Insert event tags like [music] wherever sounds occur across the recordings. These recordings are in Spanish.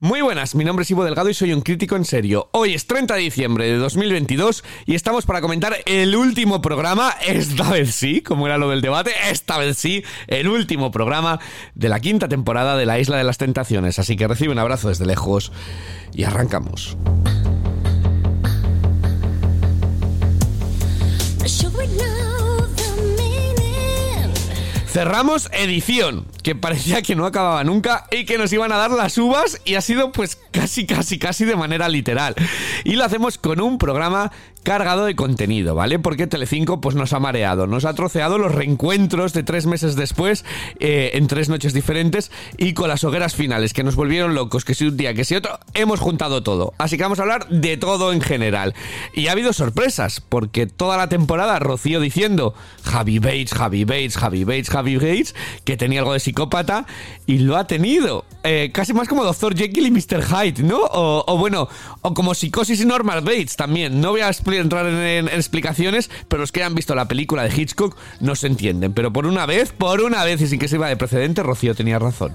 Muy buenas, mi nombre es Ivo Delgado y soy un crítico en serio. Hoy es 30 de diciembre de 2022 y estamos para comentar el último programa, esta vez sí, como era lo del debate, esta vez sí, el último programa de la quinta temporada de la Isla de las Tentaciones. Así que recibe un abrazo desde lejos y arrancamos. Cerramos edición, que parecía que no acababa nunca y que nos iban a dar las uvas y ha sido pues casi, casi, casi de manera literal. Y lo hacemos con un programa cargado de contenido, ¿vale? Porque Telecinco pues nos ha mareado, nos ha troceado los reencuentros de tres meses después eh, en tres noches diferentes y con las hogueras finales que nos volvieron locos, que si un día, que si otro, hemos juntado todo. Así que vamos a hablar de todo en general. Y ha habido sorpresas, porque toda la temporada Rocío diciendo Javi Bates, Javi Bates, Javi Bates, Javi Bates, que tenía algo de psicópata y lo ha tenido. Eh, casi más como Dr. Jekyll y Mr. Hyde, ¿no? O, bueno, o como psicosis y Normal Bates también. No voy a entrar en, explicaciones, pero los que han visto la película de Hitchcock no se entienden. Pero por una vez, por una vez y sin que iba de precedente, Rocío tenía razón.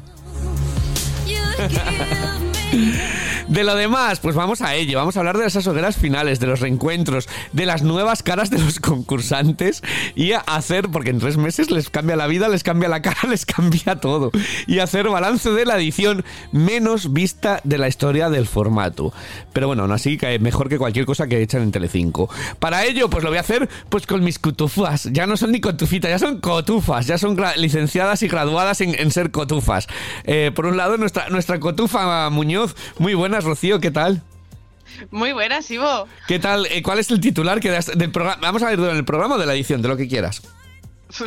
De lo demás, pues vamos a ello. Vamos a hablar de esas hogueras finales, de los reencuentros, de las nuevas caras de los concursantes y hacer, porque en tres meses les cambia la vida, les cambia la cara, [laughs] les cambia todo. Y hacer balance de la edición menos vista de la historia del formato. Pero bueno, aún así, mejor que cualquier cosa que echan en Telecinco. Para ello, pues lo voy a hacer pues con mis cotufas. Ya no son ni cotufitas, ya son cotufas. Ya son licenciadas y graduadas en, ser cotufas. Eh, por un lado, nuestra, nuestra cotufa Muñoz, muy buena Rocío, ¿qué tal? Muy buenas, Ivo. ¿Qué tal? Eh, ¿Cuál es el titular que das del programa? Vamos a ver en el programa o de la edición, de lo que quieras. [laughs]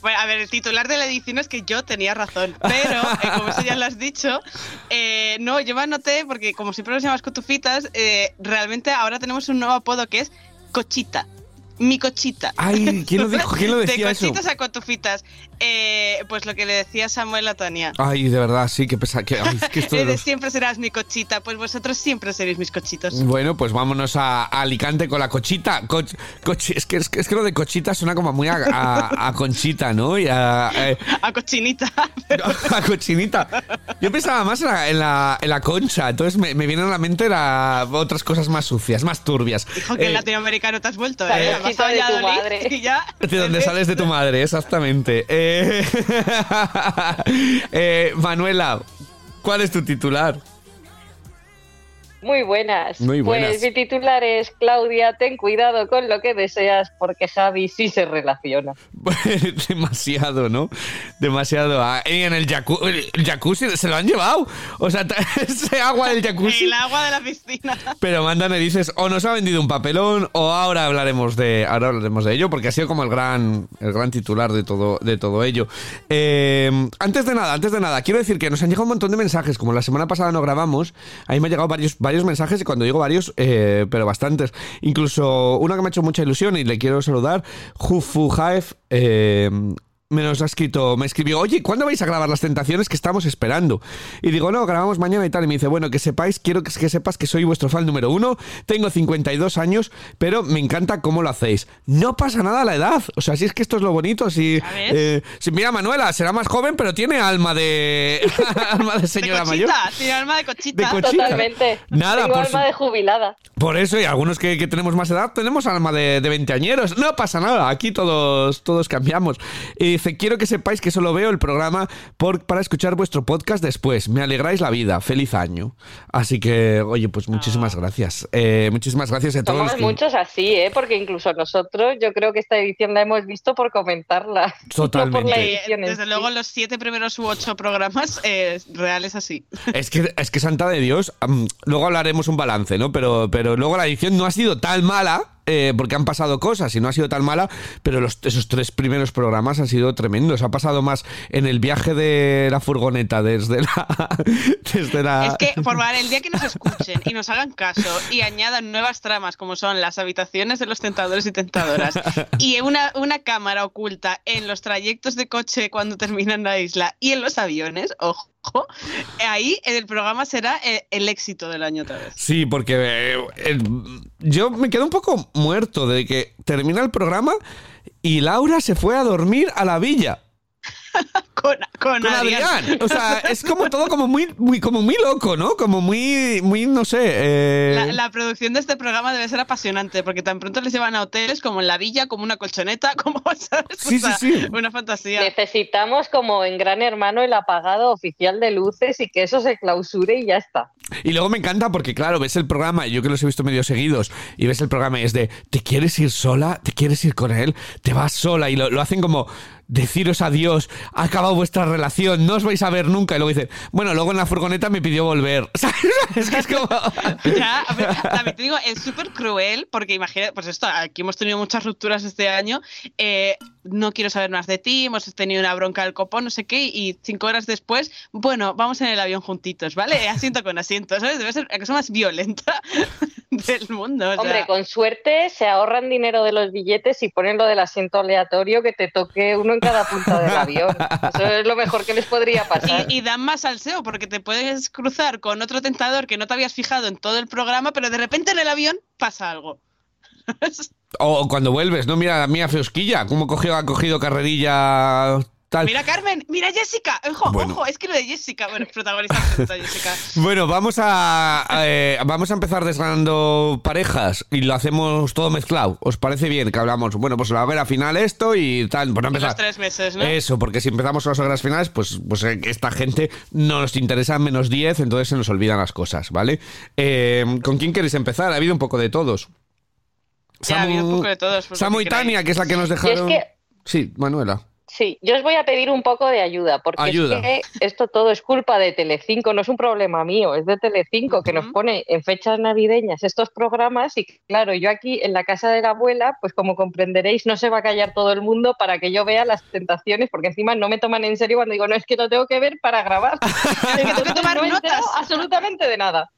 bueno, a ver, el titular de la edición es que yo tenía razón, pero eh, como eso ya lo has dicho, eh, no, yo me anoté porque como siempre nos llamas cotufitas, realmente ahora tenemos un nuevo apodo que es Cochita mi cochita. Ay, ¿quién lo dijo? ¿Quién lo decía De cochitas a cotufitas. Eh, pues lo que le decía Samuel a Tania. Ay, de verdad, sí, que pesa. Que, [laughs] Siempre serás mi cochita, pues vosotros siempre seréis mis cochitos. Bueno, pues vámonos a, Alicante con la cochita. es, que, es, que, lo de cochita suena como muy a, conchita, ¿no? Y a, eh, a cochinita. [laughs] a cochinita. Yo pensaba más en la, en la, concha, entonces me, me, vienen a la mente otras cosas más sucias, más turbias. Dijo que en eh, latinoamericano te has vuelto, ¿eh? De tu madre. [laughs] De donde sales de tu madre, exactamente. Eh, [laughs] eh, Manuela, ¿cuál es tu titular? Muy buenas. Pues mi titular es Claudia, ten cuidado con lo que deseas porque Javi sí se relaciona. [laughs] Demasiado, ¿no? Demasiado. Ah, y en el, jacuzzi se lo han llevado. O sea, [laughs] ese agua del jacuzzi. El agua de la piscina. [laughs] Pero mándame, dices, o nos ha vendido un papelón o ahora hablaremos de ahora hablaremos de ello porque ha sido como el gran el gran titular de todo de todo ello. Eh, antes de nada, antes de nada, quiero decir que nos han llegado un montón de mensajes, como la semana pasada no grabamos, ahí me han llegado varios mensajes y cuando digo varios, eh, pero bastantes. Incluso uno que me ha hecho mucha ilusión y le quiero saludar, Jufu eh, me nos ha escrito, me escribió, oye, ¿cuándo vais a grabar las tentaciones que estamos esperando? Y digo, no, grabamos mañana y tal. Y me dice, bueno, que sepáis, quiero que, sepas que soy vuestro fan número uno, tengo 52 años, pero me encanta cómo lo hacéis. No pasa nada la edad. O sea, si es que esto es lo bonito, si, eh, si mira, Manuela será más joven, pero tiene alma de [laughs] alma de señora mayor. Tiene alma de cochita. Totalmente. Nada, tengo alma de jubilada. Por eso, y algunos que, tenemos más edad, tenemos alma de, de veinteañeros. No pasa nada, aquí todos, todos cambiamos. Y dice, quiero que sepáis que solo veo el programa por, para escuchar vuestro podcast después. Me alegráis la vida. Feliz año. Así que, oye, pues muchísimas ah. gracias. Eh, muchísimas gracias a todos. Somos muchos así, ¿eh? Porque incluso nosotros, yo creo que esta edición la hemos visto por comentarla. [laughs] Totalmente. Desde luego, los siete primeros u ocho programas eh, reales así. [laughs] Es que, es que Santa de Dios, luego hablaremos un balance, ¿no? Pero, pero luego la edición no ha sido tan mala eh, porque han pasado cosas y no ha sido tan mala, pero los, esos tres primeros programas han sido tremendos. Ha pasado más en el viaje de la furgoneta desde la. [laughs] Desde la... Es que, por el día que nos escuchen y nos hagan caso y añadan nuevas tramas como son las habitaciones de los tentadores y tentadoras y una, una cámara oculta en los trayectos de coche cuando terminan la isla y en los aviones, ojo ahí en el programa será eh, el, éxito del año otra vez. Sí, porque eh, yo me quedo un poco muerto de que termina el programa y Laura se fue a dormir a la villa. [laughs] con, con, Adrián. O sea, es como todo como muy, muy, como muy loco, ¿no? Como muy, muy, no sé. Eh... La, producción de este programa debe ser apasionante, porque tan pronto les llevan a hoteles como en la villa, como una colchoneta, [laughs] como, ¿sabes? Sí, sí, sí. Una fantasía. Necesitamos como en Gran Hermano el apagado oficial de luces y que eso se clausure y ya está. Y luego me encanta porque, claro, ves el programa, yo que los he visto medio seguidos, y ves el programa y es de, ¿te quieres ir sola? ¿Te quieres ir con él? ¿Te vas sola? Y lo, lo hacen como, deciros adiós, ha acabado vuestra relación, no os vais a ver nunca. Y luego dicen, bueno, luego en la furgoneta me pidió volver. [laughs] es que es como. ya, también te digo, es súper cruel, porque imagínate, pues esto, aquí hemos tenido muchas rupturas este año. Eh, no quiero saber más de ti, hemos tenido una bronca del copón, no sé qué, y cinco horas después, bueno, vamos en el avión juntitos, ¿vale? [laughs] Asiento con asiento, ¿sabes? Debe ser la cosa más violenta [laughs] del mundo. Hombre, con suerte se ahorran dinero de los billetes y ponen lo del asiento aleatorio que te toque uno en cada punta del avión. Eso es lo mejor que les podría pasar. Y, dan más salseo porque te puedes cruzar con otro tentador que no te habías fijado en todo el programa, pero de repente en el avión pasa algo. [laughs] o cuando vuelves, ¿no? Mira, mía Feosquilla, cómo cogió, ha cogido carrerilla Mira Carmen, mira Jessica. Ojo, ojo, es que lo de Jessica, bueno, protagonista [laughs] Jessica. Bueno, vamos a, eh, vamos a empezar desgranando parejas y lo hacemos todo mezclado. ¿Os parece bien que hablamos? Bueno, pues va a ver a final esto y tal. Bueno, empezar. Los tres meses, ¿no? Eso, porque si empezamos con las horas finales, pues, pues eh, esta gente no nos interesa menos 10, entonces se nos olvidan las cosas, ¿vale? Eh, ¿Con quién queréis empezar? Ha habido un poco de todos. Ha habido un poco de todos. Pues Samu y Tania, que es la que nos dejaron. Sí, Manuela. Sí, yo os voy a pedir un poco de ayuda, porque Es que esto todo es culpa de Telecinco, no es un problema mío, es de Telecinco que nos pone en fechas navideñas estos programas y claro, yo aquí en la casa de la abuela, pues como comprenderéis, no se va a callar todo el mundo para que yo vea las tentaciones, porque encima no me toman en serio cuando digo, no, es que lo tengo que ver para grabar. [laughs] [laughs] tengo que tomar notas. absolutamente de nada.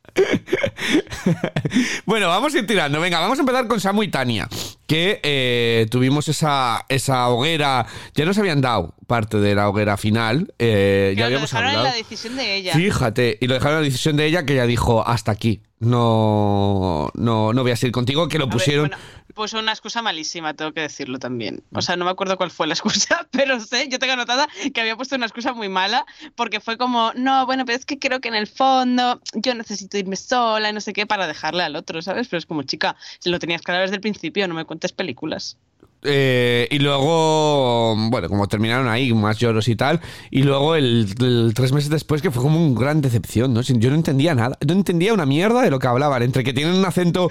Bueno, vamos a ir tirando. Venga, vamos a empezar con Samu y Tania, que eh, tuvimos esa, esa hoguera, ya nos habían dado parte de la hoguera final. Eh, ya habíamos lo dejaron en la decisión de ella. Fíjate, y lo dejaron en la decisión de ella que ella dijo hasta aquí. No, no, no voy a seguir contigo, que lo pusieron. pues una excusa malísima, tengo que decirlo también. O sea, no me acuerdo cuál fue la excusa, [laughs] pero sé, yo tengo anotada que había puesto una excusa muy mala, porque fue como, no, bueno, pero es que creo que en el fondo yo necesito irme sola y no sé qué para dejarle al otro, ¿sabes? Pero es como, chica, lo tenías claro desde el principio, no me películas. Eh, y luego, bueno, como terminaron ahí, más lloros y tal. Y luego, el, tres meses después, que fue como una gran decepción, ¿no? Yo no entendía nada. No entendía una mierda de lo que hablaban. Entre que tienen un acento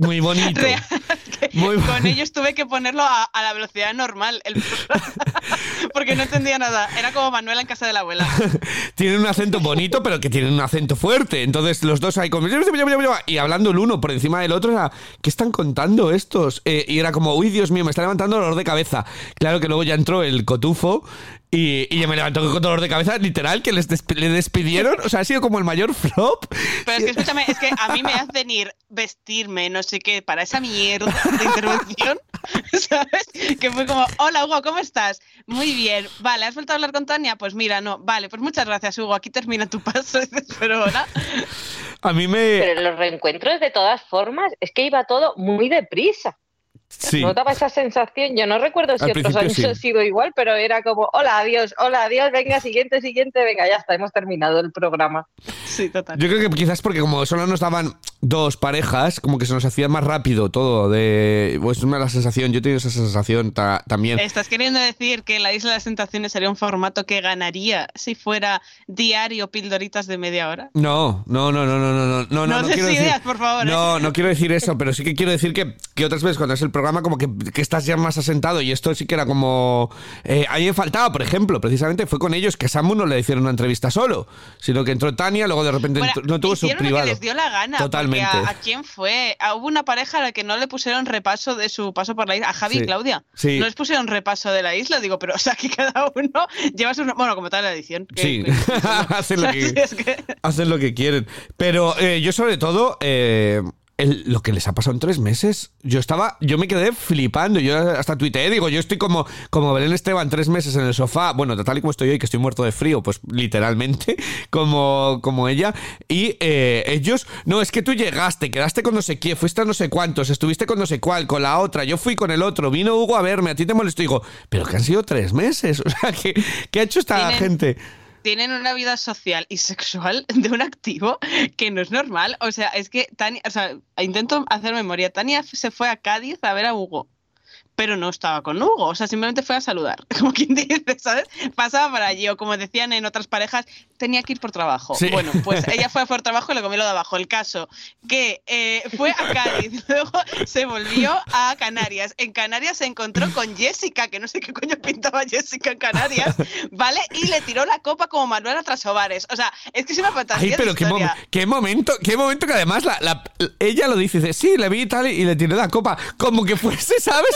muy bonito. con ellos tuve que ponerlo a, la velocidad normal. [laughs] porque no entendía nada. Era como Manuela en casa de la abuela. [laughs] tienen un acento bonito, pero que tienen un acento fuerte. Entonces, los dos ahí como. Y hablando el uno por encima del otro, era, ¿qué están contando estos? Eh, y era como, uy, Dios mío, me está levantando dolor de cabeza. Claro que luego ya entró el cotufo y, y me levantó con dolor de cabeza, literal, que les le despidieron. O sea, ha sido como el mayor flop. Pero es que escúchame, es que a mí me hacen ir vestirme, no sé qué, para esa mierda de intervención. [laughs] ¿Sabes? Que fue como, hola Hugo, ¿cómo estás? Muy bien. Vale, ¿has vuelto a hablar con Tania? Pues mira, no. Vale, pues muchas gracias, Hugo. Aquí termina tu paso. [laughs] Pero ahora. A mí me. Pero los reencuentros, de todas formas, es que iba todo muy deprisa. Sí. ¿No daba esa sensación? Yo no recuerdo si otros años ha sido igual, pero era como, hola, adiós, hola, adiós, venga, siguiente, siguiente, venga, ya está, hemos terminado el programa. Sí, total. Yo creo que quizás porque como solo nos daban dos parejas, como que se nos hacía más rápido todo, de, pues una la sensación, yo tengo esa sensación también. ¿Estás queriendo decir que la Isla de las Tentaciones sería un formato que ganaría si fuera diario pildoritas de media hora? No, no, no, no, no, no, no, no. No, no, no ideas, decir, por favor. No, ¿eh? no quiero decir eso, pero sí que quiero decir que, que otras veces cuando es el programa como que, que estás ya más asentado y esto sí que era como... Eh, a mí me faltaba, por ejemplo, precisamente fue con ellos que Samu no le hicieron una entrevista solo, sino que entró Tania, luego de repente no tuvo su privado. que les dio la gana. Totalmente. A, quién fue? Ah, hubo una pareja a la que no le pusieron repaso de su paso por la isla, a Javi y Claudia. Sí. No les pusieron repaso de la isla, digo, pero o sea, que cada uno lleva su... Bueno, como tal la edición. sí, [laughs] hacen, [laughs] lo que, hacen lo que quieren. Pero eh, yo sobre todo... Eh, lo que les ha pasado en tres meses. Yo estaba, yo me quedé flipando. Yo hasta tuiteé, digo, yo estoy como, como Belén Esteban tres meses en el sofá. Bueno, tal y como estoy hoy, que estoy muerto de frío, pues literalmente, [laughs] como, como ella. Y eh, ellos, no, es que tú llegaste, quedaste con no sé quién, fuiste a no sé cuántos, estuviste con no sé cuál, con la otra, yo fui con el otro, vino Hugo a verme, a ti te molestó. digo, pero que han sido tres meses. [laughs] O sea, ¿qué, qué ha hecho esta gente? Tienen una vida social y sexual [laughs] de un activo que no es normal. O sea, es que Tania, o sea, intento hacer memoria. Tania se fue a Cádiz a ver a Hugo pero no estaba con Hugo, o sea, simplemente fue a saludar, [laughs] como quien dice, ¿sabes? Pasaba por allí, o como decían en otras parejas, tenía que ir por trabajo. Bueno, pues [laughs] ella fue por trabajo y le comió lo de abajo. El caso que eh, fue a Cádiz, [laughs] luego se volvió a Canarias. En Canarias se encontró con Jessica, que no sé qué coño pintaba Jessica en Canarias, ¿vale? Y le tiró la copa como Manuel a Trasovares. O sea, es que es una fantasía. Ay, pero qué, qué, momento, qué momento que además la, ella lo dice, dice, sí, le vi y tal, y le tiré la copa, como que fuese, ¿sabes?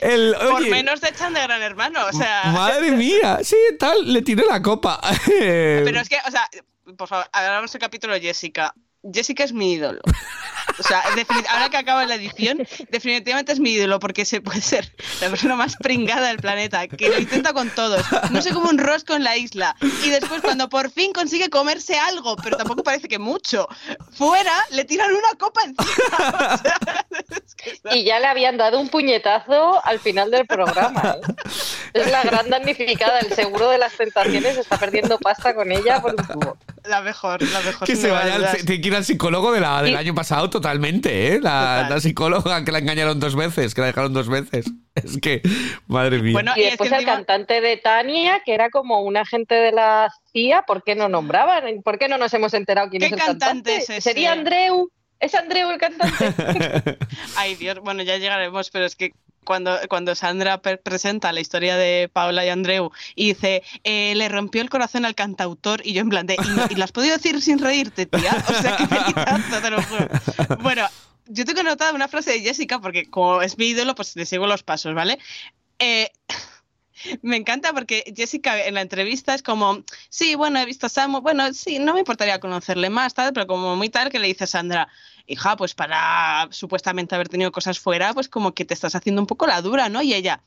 El, Por menos te echan de gran hermano, o sea. Madre [laughs] mía, sí, tal, le tiré la copa. Pero es que, o sea, por favor, hablamos el capítulo de Jessica. Jessica es mi ídolo. O sea, ahora que acaba la edición, definitivamente es mi ídolo porque se puede ser la persona más pringada del planeta, que lo intenta con todos. No sé cómo un rosco en la isla. Y después, cuando por fin consigue comerse algo, pero tampoco parece que mucho, fuera le tiran una copa encima. [laughs] Y ya le habían dado un puñetazo al final del programa. ¿eh? Es la gran damnificada. El seguro de las tentaciones está perdiendo pasta con ella por un tubo. La mejor, la mejor. Que se vaya al, ir al psicólogo de la, del año pasado totalmente, ¿eh? La, psicóloga que la engañaron dos veces, que la dejaron dos veces. [laughs] Es que, madre mía. y, después el cantante de Tania, que era como un agente de la CIA, ¿por qué no nombraban? ¿Por qué no nos hemos enterado quién es el cantante? Sería Andreu. ¿Es Andreu el cantante? [laughs] Ay, Dios, bueno, ya llegaremos, pero es que cuando, cuando Sandra presenta la historia de Paula y Andreu y dice, eh, le rompió el corazón al cantautor, y yo en plan de, ¿y, lo has podido decir sin reírte, tía? O sea, que me te lo juro. Bueno, yo tengo anotada una frase de Jessica, porque como es mi ídolo, pues le sigo los pasos, ¿vale? Eh, [laughs] me encanta porque Jessica en la entrevista es como, sí, bueno, he visto a Samu, bueno, sí, no me importaría conocerle más, tal, pero como muy tal que le dice a Sandra, hija, pues para supuestamente haber tenido cosas fuera, pues como que te estás haciendo un poco la dura, ¿no? Y ella,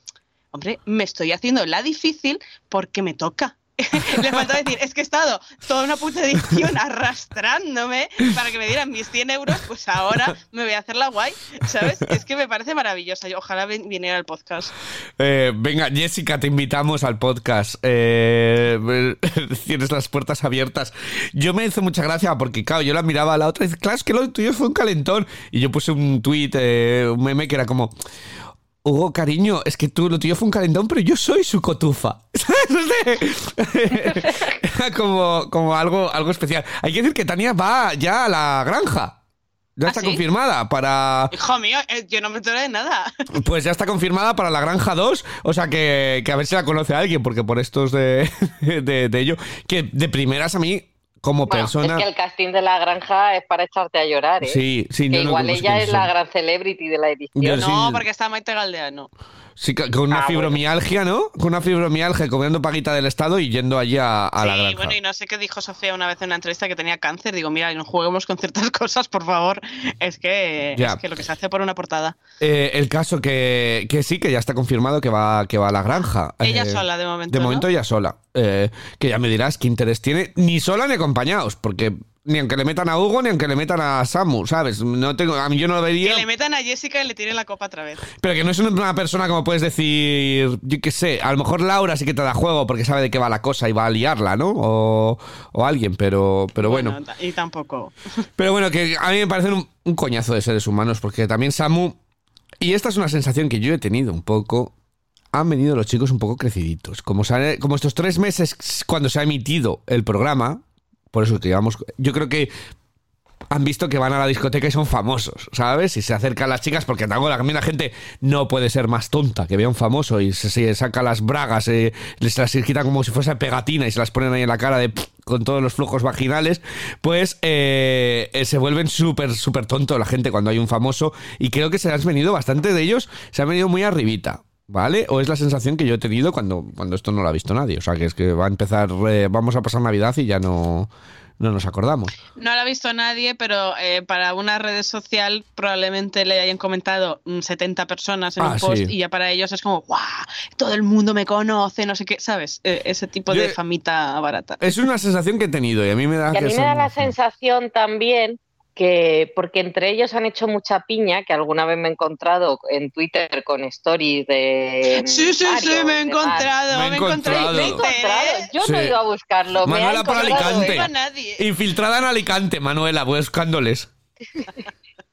hombre, me estoy haciendo la difícil porque me toca. [laughs] Le falta decir, es que he estado toda una puta edición [laughs] arrastrándome para que me dieran mis 100 euros, pues ahora me voy a hacer la guay, ¿sabes? Es que me parece maravillosa. Ojalá viniera al podcast. Eh, venga, Jessica, te invitamos al podcast. Eh, [laughs] tienes las puertas abiertas. Yo me hizo mucha gracia porque, claro, yo la miraba a la otra y dice, claro, es que lo tuyo fue un calentón. Y yo puse un tweet, eh, un meme que era como Hugo, cariño, es que tú lo tuyo fue un calentón, pero yo soy su cotufa. [laughs] como, como algo, algo especial. Hay que decir que Tania va ya a la granja. Ya ¿Ah, está confirmada para. Hijo mío, eh, yo no me enteré de nada. [laughs] Pues ya está confirmada para la Granja 2. O sea que, a ver si la conoce alguien, porque por estos de, [laughs] de, de ello. Que de primeras a mí como persona. Es que el casting de la granja es para echarte a llorar, ¿eh? Sí, sí. Que igual ella es la gran celebrity de la edición. no, porque está Maite Galdeano. Sí, con una ah, fibromialgia, ¿no? Con una fibromialgia, comiendo paguita del Estado y yendo allí a, la granja. Sí, bueno, y no sé qué dijo Sofía una vez en una entrevista que tenía cáncer. Digo, mira, no juguemos con ciertas [laughs] cosas, por favor. Es que, es que lo que se hace por una portada. Eh, el caso que, que, sí, que ya está confirmado que va, que va a la granja. Ella eh, sola, de momento. De momento ella sola. Eh, que ya me dirás qué interés tiene, ni sola ni acompañados, porque ni aunque le metan a Hugo, ni aunque le metan a Samu, ¿sabes? No tengo, a mí yo no lo vería. Que le metan a Jessica y le tiren la copa otra vez. Pero que no es una persona como puedes decir, yo qué sé, a lo mejor Laura sí que te da juego porque sabe de qué va la cosa y va a liarla, ¿no? O, alguien, pero, pero bueno, Y tampoco. [laughs] Pero bueno, que a mí me parecen un, un coñazo de seres humanos porque también Samu, y esta es una sensación que yo he tenido un poco, han venido los chicos un poco creciditos. Como, como estos tres meses cuando se ha emitido el programa, por eso que llevamos. Yo creo que han visto que van a la discoteca y son famosos, ¿sabes? Y se acercan las chicas, porque también la gente no puede ser más tonta que vea un famoso y se, saca las bragas, eh, les las quitan como si fuese pegatina y se las ponen ahí en la cara de con todos los flujos vaginales, pues eh, se vuelven súper, súper tontos la gente cuando hay un famoso y creo que se han venido bastante de ellos, se han venido muy arribita. ¿Vale? O es la sensación que yo he tenido cuando, cuando esto no lo ha visto nadie. O sea, que es que va a empezar, vamos a pasar Navidad y ya no, no nos acordamos. No la ha visto nadie, pero eh, para una red social probablemente le hayan comentado 70 mm, personas en un ah, post y ya para ellos es como, ¡guau! Todo el mundo me conoce, no sé qué, ¿sabes? Eh, ese tipo de famita barata. Es una sensación que he tenido y a mí me da... a mí me da la sensación también que porque entre ellos han hecho mucha piña, que alguna vez me he encontrado en Twitter con stories de... Sí, sí, sí, me he encontrado, me he encontrado. Me he encontrado. Yo no he ido a buscarlo. Manuela por Alicante. Infiltrada en Alicante, Manuela, buscándoles. [laughs]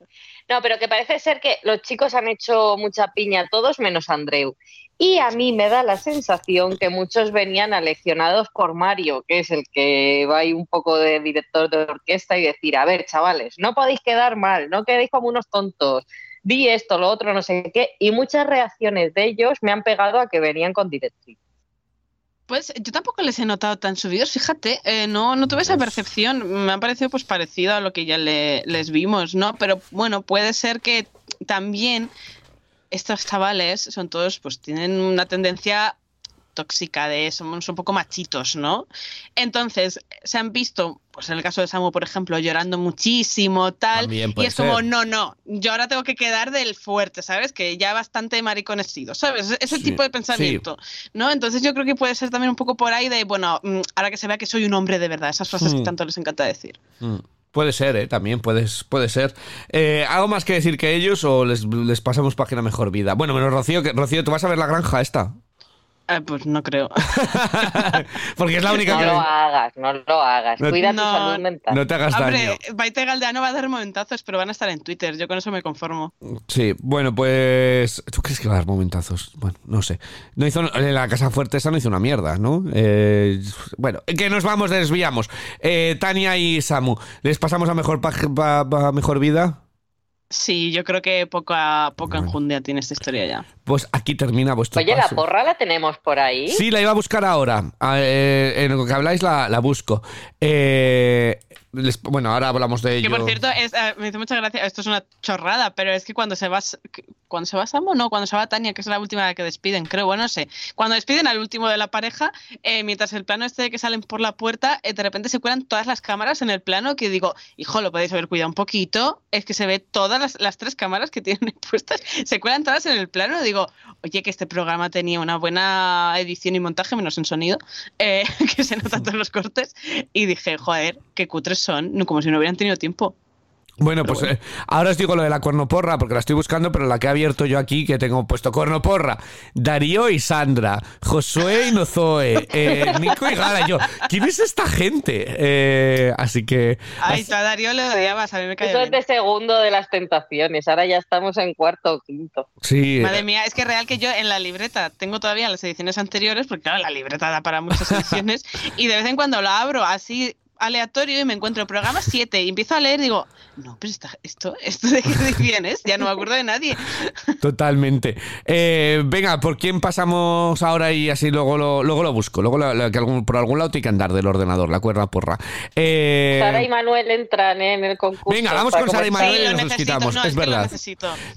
no, pero que parece ser que los chicos han hecho mucha piña, todos menos Andreu. Y a mí me da la sensación que muchos venían aleccionados por Mario, que es el que va ahí un poco de director de orquesta y decir, a ver, chavales, no podéis quedar mal, no quedéis como unos tontos, di esto, lo otro, no sé qué. Y muchas reacciones de ellos me han pegado a que venían con directriz. Pues yo tampoco les he notado tan subidos, fíjate, eh, no, no tuve esa percepción, me ha parecido pues parecido a lo que ya les vimos, ¿no? Pero bueno, puede ser que también estos chavales son todos, pues tienen una tendencia tóxica de somos un poco machitos, ¿no? Entonces, se han visto, pues en el caso de Samu, por ejemplo, llorando muchísimo, tal, y es como, no, no, yo ahora tengo que quedar del fuerte, ¿sabes? Que ya bastante mariconecido, ¿sabes? Ese tipo de pensamiento, ¿no? Entonces yo creo que puede ser también un poco por ahí de, bueno, mm, ahora que se vea que soy un hombre de verdad, esas frases que hmm. tanto les encanta decir. Hmm. Puede ser, ¿eh? También puedes, puede ser. Eh, ¿Algo más que decir que ellos o les, les pasamos página mejor vida? Bueno, menos Rocío, que, Rocío, ¿tú vas a ver la granja esta? Ah, pues no creo. [laughs] Porque es la única no que. No lo hagas, no lo hagas. Cuida tu salud mental. No te hagas Hombre, daño. Baite Galdeano va a dar momentazos, pero van a estar en Twitter. Yo con eso me conformo. Sí, bueno, pues. ¿Tú crees que va a dar momentazos? Bueno, no sé. No hizo, la Casa Fuerte esa no hizo una mierda, ¿no? Eh, bueno, que nos vamos, desviamos. Eh, Tania y Samu, ¿les pasamos a mejor, a mejor vida? Sí, yo creo que poca, poca enjundia tiene esta historia ya. Pues aquí termina vuestro Oye, ¿la porra la tenemos por ahí? Sí, la iba a buscar ahora. Eh, en lo que habláis la, la busco. Eh, bueno, ahora hablamos de ello. Que por cierto, es, eh, me dice mucha gracia, esto es una chorrada, pero es que cuando se va, cuando se va Samu, no, cuando se va Tania, que es la última que despiden, creo, bueno, no sé. Cuando despiden al último de la pareja, eh, mientras el plano este de que salen por la puerta, eh, de repente se cuelan todas las cámaras en el plano que digo, hijo, lo podéis haber cuidado un poquito, es que se ve todas las, las tres cámaras que tienen [laughs] puestas, se cuelan todas en el plano, digo, oye, que este programa tenía una buena edición y montaje, menos en sonido, [laughs] que se notan todos los cortes, y dije, joder, qué cutres son, como si no hubieran tenido tiempo. Bueno, pues eh, ahora os digo lo de la cuernoporra, porque la estoy buscando, pero la que he abierto yo aquí, que tengo puesto cuernoporra, Darío y Sandra, Josué y Nozoe, eh, Nico y Gara, yo, ¿quién es esta gente? Eh, así que... Ay, tú a Darío le odiabas, a mí me cae Eso es de segundo de las tentaciones, ahora ya estamos en cuarto o quinto. Sí. Madre mía, es que real que yo en la libreta tengo todavía las ediciones anteriores, porque claro, la libreta da para muchas [laughs] ediciones, y de vez en cuando la abro así aleatorio y me encuentro el programa 7 y empiezo a leer y digo, no, pero esto, esto de qué [laughs] edición es, ya no me acuerdo de nadie. [laughs] Totalmente. Eh, venga, ¿por quién pasamos ahora y así luego lo, luego lo busco? Luego que algún, por algún lado tiene que andar del ordenador, la cuerda porra. Eh, Sara y Manuel entran en el concurso. Venga, vamos con Sara y Manuel y nos quitamos, es, verdad.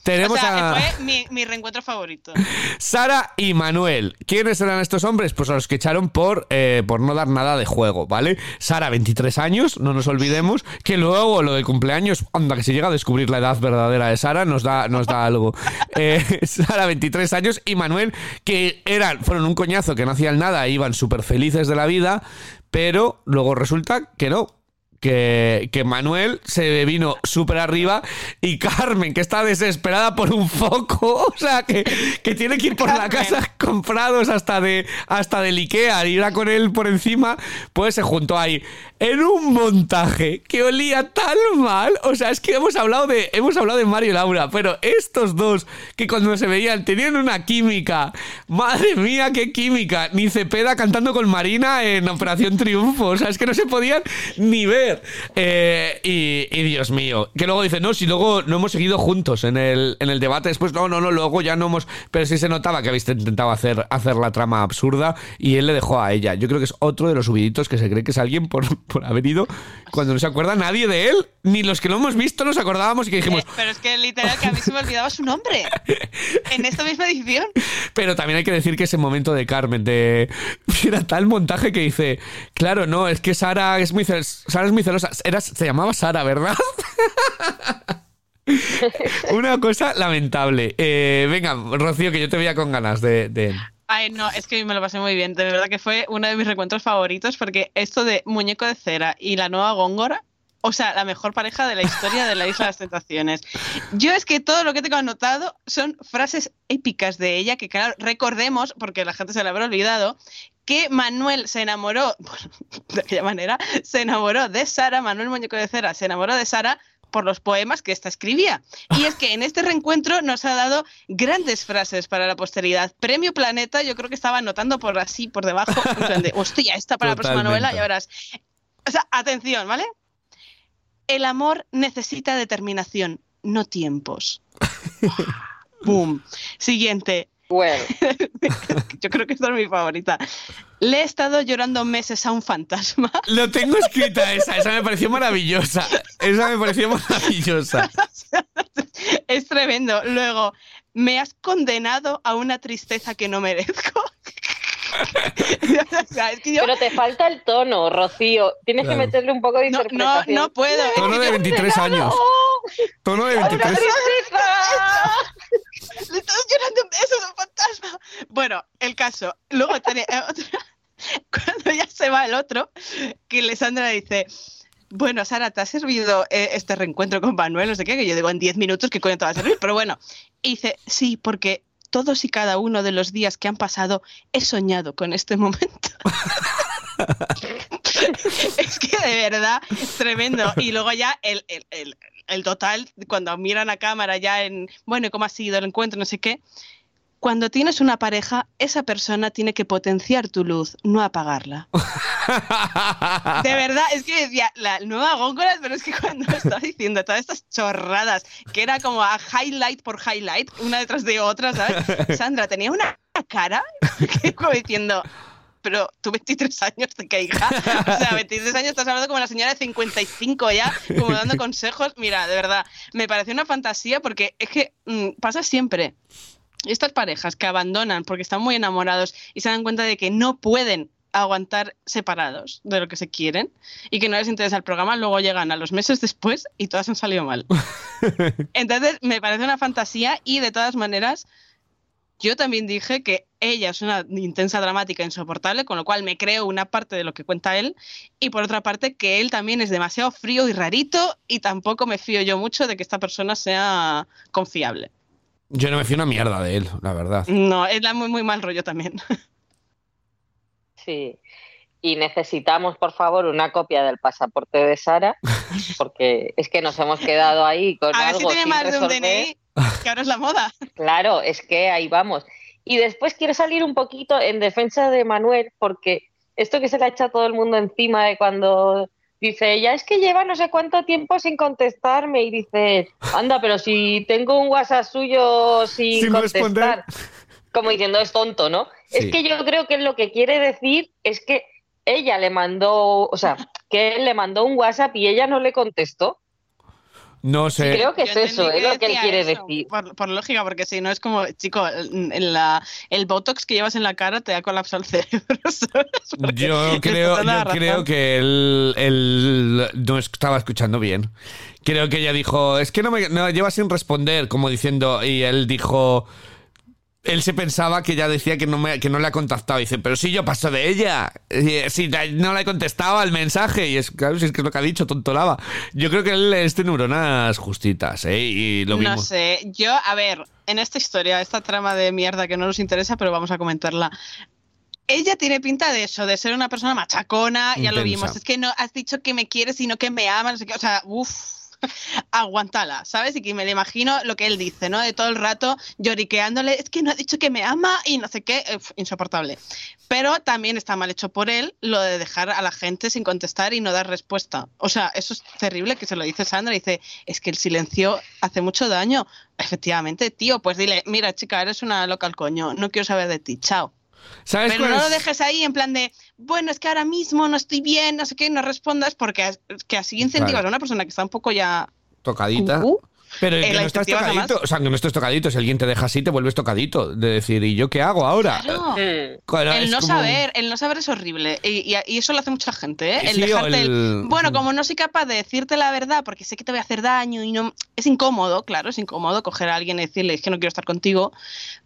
Tenemos a... Fue mi, mi, reencuentro favorito. [laughs] Sara y Manuel. ¿Quiénes eran estos hombres? Pues a los que echaron por, eh, por no dar nada de juego, ¿vale? Sara, 23 años, no nos olvidemos, que luego lo del cumpleaños, anda, que se llega a descubrir la edad verdadera de Sara, nos da, nos da algo. [laughs] Eh, Sara, 23 años, y Manuel, que eran, fueron un coñazo, que no hacían nada, iban súper felices de la vida, pero luego resulta que no, que, que, Manuel se vino súper arriba y Carmen, que está desesperada por un foco, [laughs] o sea, que, que tiene que ir por la casa [laughs] comprados hasta de, hasta del Ikea y ir con él por encima, pues se juntó ahí en un montaje que olía tan mal. O sea, es que hemos hablado de, hemos hablado de Mario y Laura, pero estos dos que cuando se veían tenían una química. Madre mía, qué química. Ni Cepeda cantando con Marina en Operación Triunfo. O sea, es que no se podían ni ver. Eh, y, Dios mío. Que luego dice, no, si luego no hemos seguido juntos en el, en el debate. Después, no, no, no, luego ya no hemos. Pero sí se notaba que habéis intentado hacer, hacer la trama absurda y él le dejó a ella. Yo creo que es otro de los subiditos que se cree que es alguien por por haber ido cuando no se acuerda nadie de él, ni los que lo hemos visto nos acordábamos y que dijimos. Eh, pero es que literal que a mí se me olvidaba su nombre [laughs] en esta misma edición. Pero también hay que decir que ese momento de Carmen, de. Era tal montaje que dice, claro, no, es que Sara es muy, Sara es muy celosa. Eras, se llamaba Sara, ¿verdad? [laughs] Una cosa lamentable. Eh, venga, Rocío, que yo te veía con ganas de, Ay, no, es que me lo pasé muy bien. De verdad que fue uno de mis recuentos favoritos porque esto de Muñeco de Cera y la nueva Góngora, o sea, la mejor pareja de la historia de la Isla de las Tentaciones. Yo es que todo lo que tengo anotado son frases épicas de ella que, claro, recordemos, porque la gente se la habrá olvidado, que Manuel se enamoró, [laughs] de aquella manera, se enamoró de Sara, Manuel Muñeco de Cera se enamoró de Sara por los poemas que ésta escribía. Y es que en este reencuentro nos ha dado grandes frases para la posteridad. Premio Planeta, yo creo que estaba anotando por así, por debajo, en de, hostia, esta para la próxima novela, ya verás. O sea, atención, ¿vale? El amor necesita determinación, no tiempos. [laughs] Boom. Siguiente. Bueno. [laughs] Yo creo que esta es mi favorita. Le he estado llorando meses a un fantasma. [laughs] Lo tengo escrita esa, esa me pareció maravillosa. Esa me pareció maravillosa. [laughs] Es tremendo. Luego, me has condenado a una tristeza que no merezco. Pero te falta el tono, Rocío. Tienes que meterle un poco de no, interpretación. No, no puedo. Tono de 23 años. Tono de 23. [laughs] Le estás llorando un beso de un fantasma. Bueno, el caso. Luego tenía otra. [laughs] Cuando ya se va el otro, que Alessandra dice. Bueno, Sara, ¿te ha servido eh, este reencuentro con Manuel? No sé qué, que yo digo en 10 minutos, ¿qué coño te va a servir? Pero bueno, y dice, sí, porque todos y cada uno de los días que han pasado he soñado con este momento. [laughs] es que de verdad, tremendo. Y luego ya el, total, cuando miran a cámara ya en, bueno, ¿cómo ha sido el encuentro? No sé qué. Cuando tienes una pareja, esa persona tiene que potenciar tu luz, no apagarla. [laughs] de verdad, es que decía, la nueva góngora, pero es que cuando estaba diciendo todas estas chorradas, que era como a highlight por highlight, una detrás de otra, ¿sabes? [laughs] Sandra tenía una cara [laughs] como diciendo, pero tú 23 [laughs] años de que hija. O sea, 23 años estás hablando como la señora de 55 ya, como dando [laughs] consejos. Mira, de verdad, me parece una fantasía porque es que mm, pasa siempre estas parejas que abandonan porque están muy enamorados y se dan cuenta de que no pueden aguantar separados de lo que se quieren y que no les interesa el programa, luego llegan a los meses después y todas han salido mal. [laughs] Entonces, me parece una fantasía y de todas maneras, yo también dije que ella es una intensa dramática insoportable, con lo cual me creo una parte de lo que cuenta él y por otra parte que él también es demasiado frío y rarito y tampoco me fío yo mucho de que esta persona sea confiable. Yo no me fío una mierda de él, la verdad. No, es la muy, muy mal rollo también. [laughs] Sí. Y necesitamos, por favor, una copia del pasaporte de Sara, porque es que nos hemos quedado ahí con A algo. ver si tiene más de un DNI, [laughs] que ahora es la moda. Claro, es que ahí vamos. Y después quiero salir un poquito en defensa de Manuel, porque esto que se le ha echado todo el mundo encima de cuando Dice, ya es que lleva no sé cuánto tiempo sin contestarme. Y dice, anda, pero si tengo un WhatsApp suyo sin, contestar. Como diciendo, es tonto, ¿no? Es que yo creo que lo que quiere decir es que ella le mandó, o sea, que él le mandó un WhatsApp y ella no le contestó. No sé. creo que es eso, es lo que él quiere decir. Por, lógica, porque si no es como, chico, el, la, el botox que llevas en la cara te da colapsado el cerebro. [laughs] Yo creo, yo creo que él, él, no estaba escuchando bien. Creo que ella dijo, es que no me no, lleva sin responder, como diciendo, y él dijo él se pensaba que ya decía que no, me, que no le ha contactado. dice, pero si yo paso de ella. Si no le he contestado al mensaje. Y es claro, si es que es lo que ha dicho, tontolaba. Yo creo que él es de neuronas justitas, ¿eh? Y lo No sé. Yo, a ver, en esta historia, esta trama de mierda que no nos interesa, pero vamos a comentarla ella tiene pinta de eso, de ser una persona machacona, ya lo vimos. Es que no has dicho que me quieres, sino que me amas, no sé qué. O sea, uff [laughs] aguantala, ¿sabes? Y que me le imagino lo que él dice, ¿no? De todo el rato lloriqueándole, es que no ha dicho que me ama y no sé qué, insoportable. Pero también está mal hecho por él lo de dejar a la gente sin contestar y no dar respuesta. O sea, eso es terrible que se lo dice Sandra, dice, es que el silencio hace mucho daño. Efectivamente, tío, pues dile, mira chica, eres una loca al coño, no quiero saber de ti, chao. Pero no lo dejes ahí en plan de, bueno, es que ahora mismo no estoy bien, no sé qué, no respondas, porque que así incentivas a una persona que está un poco ya... Tocadita. Pero eh, que la no estás tocadito, o sea, que no estés tocadito. Si alguien te deja así, te vuelves tocadito. De decir, ¿y yo qué hago ahora? Claro. [laughs] Mm. Claro, El no como- saber, el no saber es horrible. Y, y- y eso lo hace mucha gente, ¿eh? El Sí, dejarte el- el- Bueno, como no soy capaz de decirte la verdad porque sé que te voy a hacer daño y no. Es incómodo, claro, es incómodo coger a alguien y decirle es que no quiero estar contigo.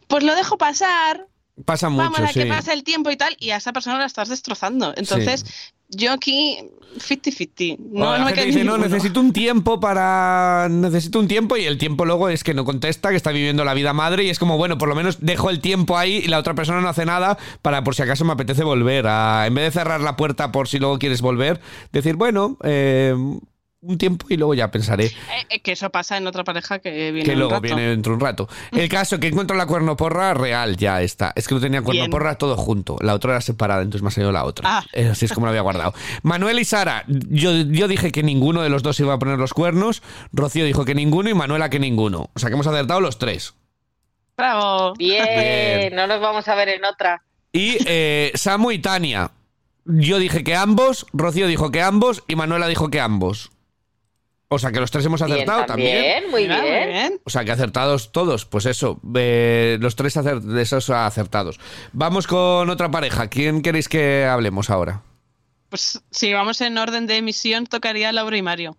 Pues lo dejo pasar, Pasa mucho, vamos a sí. que pase el tiempo y tal, y a esa persona la estás destrozando. Entonces, yo aquí 50-50. No, no me dice, no, necesito un tiempo para... Necesito un tiempo y el tiempo luego es que no contesta, que está viviendo la vida madre y es como, bueno, por lo menos dejo el tiempo ahí y la otra persona no hace nada para por si acaso me apetece volver. A, en vez de cerrar la puerta por si luego quieres volver, decir, bueno, eh, un tiempo y luego ya pensaré Eh, eh, que eso pasa en otra pareja que viene que un luego rato. viene dentro de un rato. El caso que encuentro la cuernoporra real ya está. Es que no tenía cuernoporra todo junto. La otra era separada, entonces me ha salido la otra. Ah. Eh, Así es como la había guardado. Manuel y Sara, yo, yo dije que ninguno de los dos iba a poner los cuernos. Rocío dijo que ninguno y Manuela que ninguno. O sea que hemos acertado los tres. Bravo. Bien, Bien. no nos vamos a ver en otra. Y eh, Samu y Tania. Yo dije que ambos, Rocío dijo que ambos y Manuela dijo que ambos. O sea que los tres hemos Bien, acertado también. muy Mira, bien. O sea, que acertados todos, pues eso, eh, los tres de esos acertados. Vamos con otra pareja. ¿Quién queréis que hablemos ahora? Pues si vamos en orden de emisión, tocaría Laura y Mario.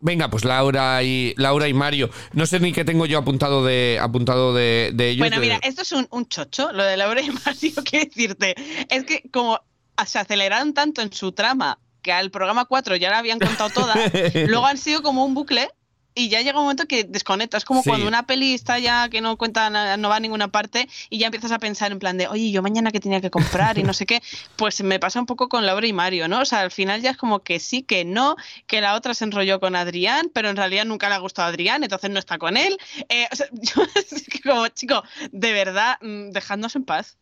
Venga, pues Laura y Laura y Mario. No sé ni qué tengo yo apuntado de apuntado de, de ellos. Bueno, mira, esto es un, un chocho, lo de Laura y [laughs] Mario, quiero decirte. Es que como se aceleraron tanto en su trama que al programa 4 ya la habían contado toda, [laughs] luego han sido como un bucle y ya llega un momento que desconectas. Es como Sí. cuando una peli está ya que no cuenta, no va a ninguna parte y ya empiezas a pensar en plan de, oye, yo mañana que tenía que comprar y no sé qué. Pues me pasa un poco con Laura y Mario, ¿no? O sea, al final ya es como que sí, que no, que la otra se enrolló con Adrián, pero en realidad nunca le ha gustado a Adrián, entonces no está con él. Eh, o sea, [laughs] yo como, chico, de verdad, mm, dejadnos en paz.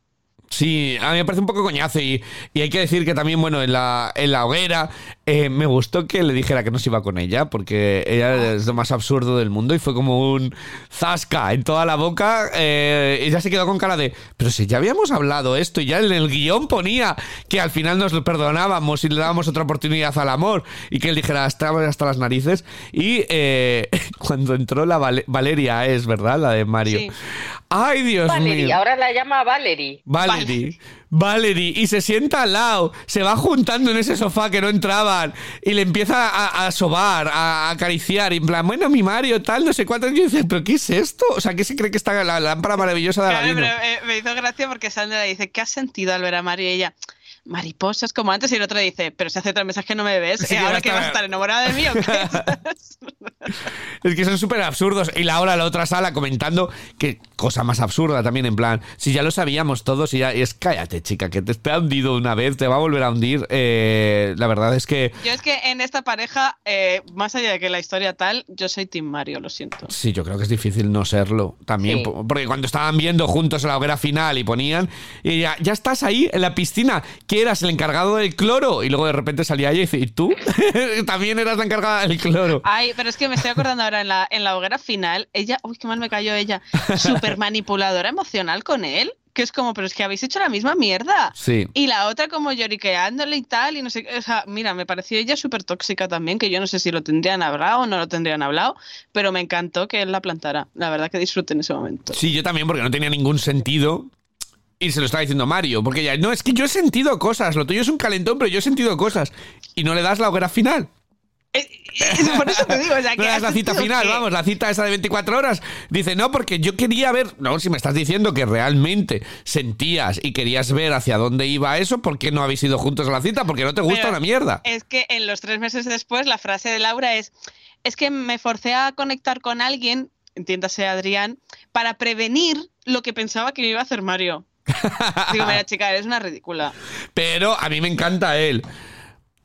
Sí, a mí me parece un poco coñazo y, y hay que decir que también, bueno, en la, en la hoguera eh, me gustó que le dijera que no se iba con ella porque ella es lo más absurdo del mundo y fue como un zasca en toda la boca. Eh, ella se quedó con cara de, pero si ya habíamos hablado esto y ya en el guion ponía que al final nos lo perdonábamos y le dábamos otra oportunidad al amor y que él dijera hasta, hasta las narices. Y eh, [laughs] cuando entró la Val- Valeria, es verdad, la de Mario. Sí. Ay, Dios Valerie, mío. ahora la llama Valerie. Valerie. Valerie. Y se sienta al lado. Se va juntando en ese sofá que no entraban. Y le empieza a, a sobar, a, acariciar. Y en plan, bueno, mi Mario, tal, no sé cuánto. Y yo dice, ¿pero qué es esto? O sea, ¿qué se cree que está la lámpara maravillosa de Claro, Aladino? pero eh, me hizo gracia porque Sandra le dice, ¿qué has sentido al ver a Mario? Y ella, mariposas como antes. Y el otro dice, pero si hace tres meses que no me ves, ¿eh? ahora que vas a estar enamorada de mí o qué? [laughs] Es que son súper absurdos. Y Laura en la otra sala comentando que cosa más absurda también, en plan, si ya lo sabíamos todos y ya y es cállate, chica, que te, te ha hundido una vez, te va a volver a hundir. Eh, la verdad es que Yo es que en esta pareja, eh, más allá de que la historia tal, yo soy Team Mario, lo siento. Sí, yo creo que es difícil no serlo también. Sí. Porque cuando estaban viendo juntos la hoguera final y ponían, y ya, ya estás ahí en la piscina, que eras el encargado del cloro. Y luego de repente salía ella y dice, ¿y tú? [laughs] también eras la encargada del cloro. Ay, pero es que me estoy acordando ahora en la, en la hoguera final, ella, uy, qué mal me cayó ella, súper [laughs] manipuladora emocional con él, que es como, pero es que habéis hecho la misma mierda. Sí. Y la otra como lloriqueándole y tal, y no sé qué. O sea, mira, me pareció ella súper tóxica también, que yo no sé si lo tendrían hablado o no lo tendrían hablado, pero me encantó que él la plantara. La verdad que disfruté en ese momento. Sí, yo también, porque no tenía ningún sentido. Y se lo estaba diciendo Mario, porque ya, no, es que yo he sentido cosas, lo tuyo es un calentón, pero yo he sentido cosas. Y no le das la hoguera final. Eh, eh, [laughs] por eso te digo, o sea, [laughs] No que le das la cita final, que- vamos, la cita esa de 24 horas. Dice, no, porque yo quería ver. No, si me estás diciendo que realmente sentías y querías ver hacia dónde iba eso, ¿por qué no habéis ido juntos a la cita? Porque no te gusta Pero una mierda. Es que en los tres meses después, la frase de Laura es: Es que me forcé a conectar con alguien, entiéndase Adrián, para prevenir lo que pensaba que me iba a hacer Mario. [laughs] Digo, mira, chica, eres una ridícula. Pero a mí me encanta él.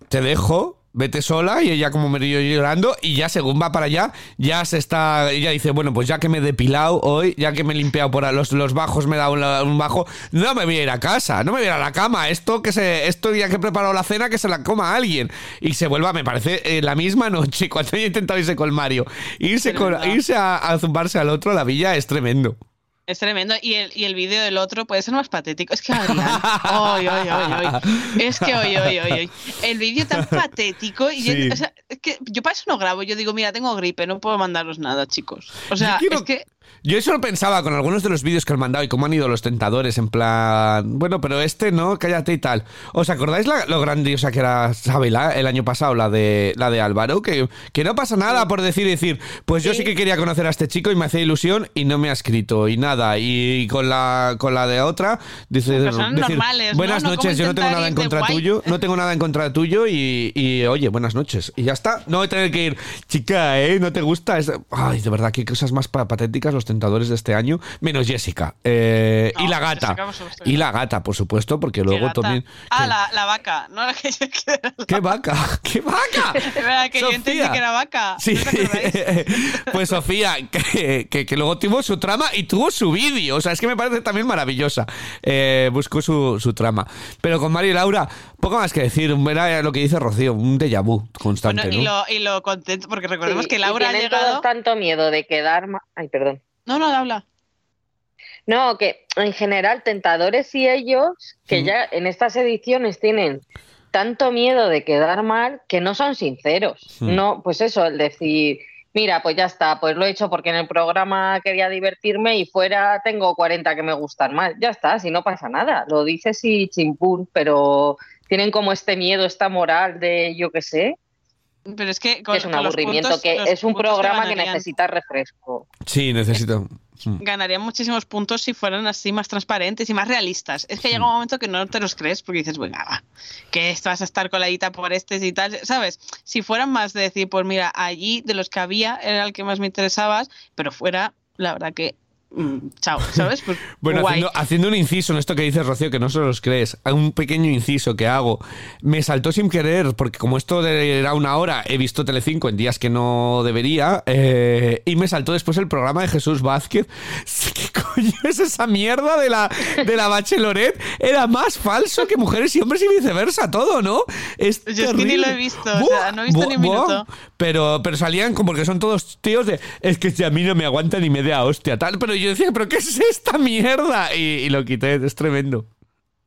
Te dejo, vete sola y ella como me río llorando y ya según va para allá, ya se está, ella dice, bueno, pues ya que me he depilado hoy, ya que me he limpiado por los, los bajos, me he dado un, un bajo, no me voy a ir a casa, no me voy a ir a la cama, esto que se, esto ya que he preparado la cena, que se la coma alguien. Y se vuelva, me parece, eh, la misma noche, [laughs] cuando ella intentado irse con Mario, irse, con, irse a, a zumbarse al otro a la villa es tremendo. Es tremendo. Y el, y el vídeo del otro puede ser más patético. Es que Adrián. Oy, oy, oy. Es que oy, oy, oy, oy. El vídeo tan [laughs] patético. Y yo, o sea, es que yo para eso no grabo. Yo digo, mira, tengo gripe, no puedo mandaros nada, chicos. O sea, es que. Yo eso lo pensaba con algunos de los vídeos que han mandado y cómo han ido los tentadores, en plan, bueno, pero este no, cállate y tal. ¿Os acordáis lo grandiosa que era Sabela el año pasado, la de la de Álvaro? Que, que no pasa nada por decir y decir, pues yo sí. que quería conocer a este chico y me hacía ilusión y no me ha escrito y nada. Y, con la con la de otra, dice, normales, buenas ¿no? noches, yo no tengo nada en contra tuyo, no tengo nada en contra tuyo y, y, oye, buenas noches. Y ya está, no voy a tener que ir, chica, ¿eh? ¿No te gusta? Ay, de verdad, qué cosas más patéticas los tentadores de este año, menos Jessica. Eh, y la gata. Y la gata, por supuesto, porque luego también. Ah, la, la, vaca. No la que yo [laughs] ¿Qué vaca? [laughs] ¿Qué vaca? [laughs] Es verdad que yo entendí que era vaca. Sí. pues Sofía, que, que, luego tuvo su trama y tuvo su vídeo. O sea, es que me parece también maravillosa. Eh, buscó su, su trama. Pero con Mario y Laura, poco más que decir. Era lo que dice Rocío, un déjà vu constante. y, lo, y lo contento, porque recordemos que Laura ha llegado. tanto miedo de quedar. Ay, perdón. No, no, habla. No, que en general tentadores y ellos, que ya en estas ediciones tienen tanto miedo de quedar mal que no son sinceros. No, pues eso, el decir, mira, pues ya está, pues lo he hecho porque en el programa quería divertirme y fuera tengo 40 que me gustan más. Ya está, si no pasa nada. Lo dices y chimpún, pero tienen como este miedo, esta moral de yo qué sé. Pero es que, es un aburrimiento, que es un programa que necesita refresco. Sí, necesito. Hmm. ganarían muchísimos puntos si fueran así más transparentes y más realistas. Es que llega un hmm. momento que no te los crees porque dices, bueno, va, que vas a estar coladita por este y tal, ¿sabes? Si fueran más de decir, pues mira, allí de los que había era el que más me interesabas, pero fuera, la verdad que Mm, chao, ¿sabes? Pues, [laughs] bueno, haciendo, un inciso en esto que dices, Rocío, que no se los crees, un pequeño inciso que hago. Me saltó sin querer, porque como esto era una hora, he visto Telecinco en días que no debería, eh, y me saltó después el programa de Jesús Vázquez. [laughs] ¿Qué coño es esa mierda de la, de la Bachelorette? Era más falso que mujeres y hombres y viceversa, todo, ¿no? Es Yo es que ni lo he visto, o sea, no he visto ni un minuto. Pero, pero salían como que son todos tíos de, es que si a mí no me aguanta ni media hostia, tal, pero yo decía, ¿pero qué es esta mierda? Y, lo quité, es tremendo.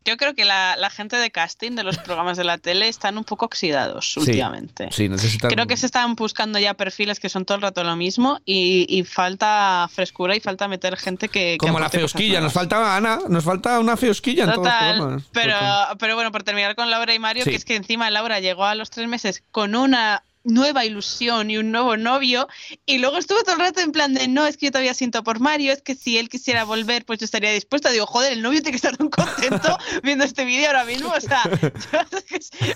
Yo creo que la, gente de casting de los programas de la tele están un poco oxidados últimamente. Sí, necesitan... Creo que se están buscando ya perfiles que son todo el rato lo mismo y, falta frescura y falta meter gente que. Como la feosquilla, nos falta Ana, nos falta una feosquilla en todos los programas. Pero, pero bueno, por terminar con Laura y Mario, que es que encima Laura llegó a los tres meses con una nueva ilusión y un nuevo novio y luego estuvo todo el rato en plan de no, es que yo todavía siento por Mario, es que si él quisiera volver pues yo estaría dispuesta, digo, joder, el novio tiene que estar tan contento [laughs] viendo este vídeo ahora mismo, o sea,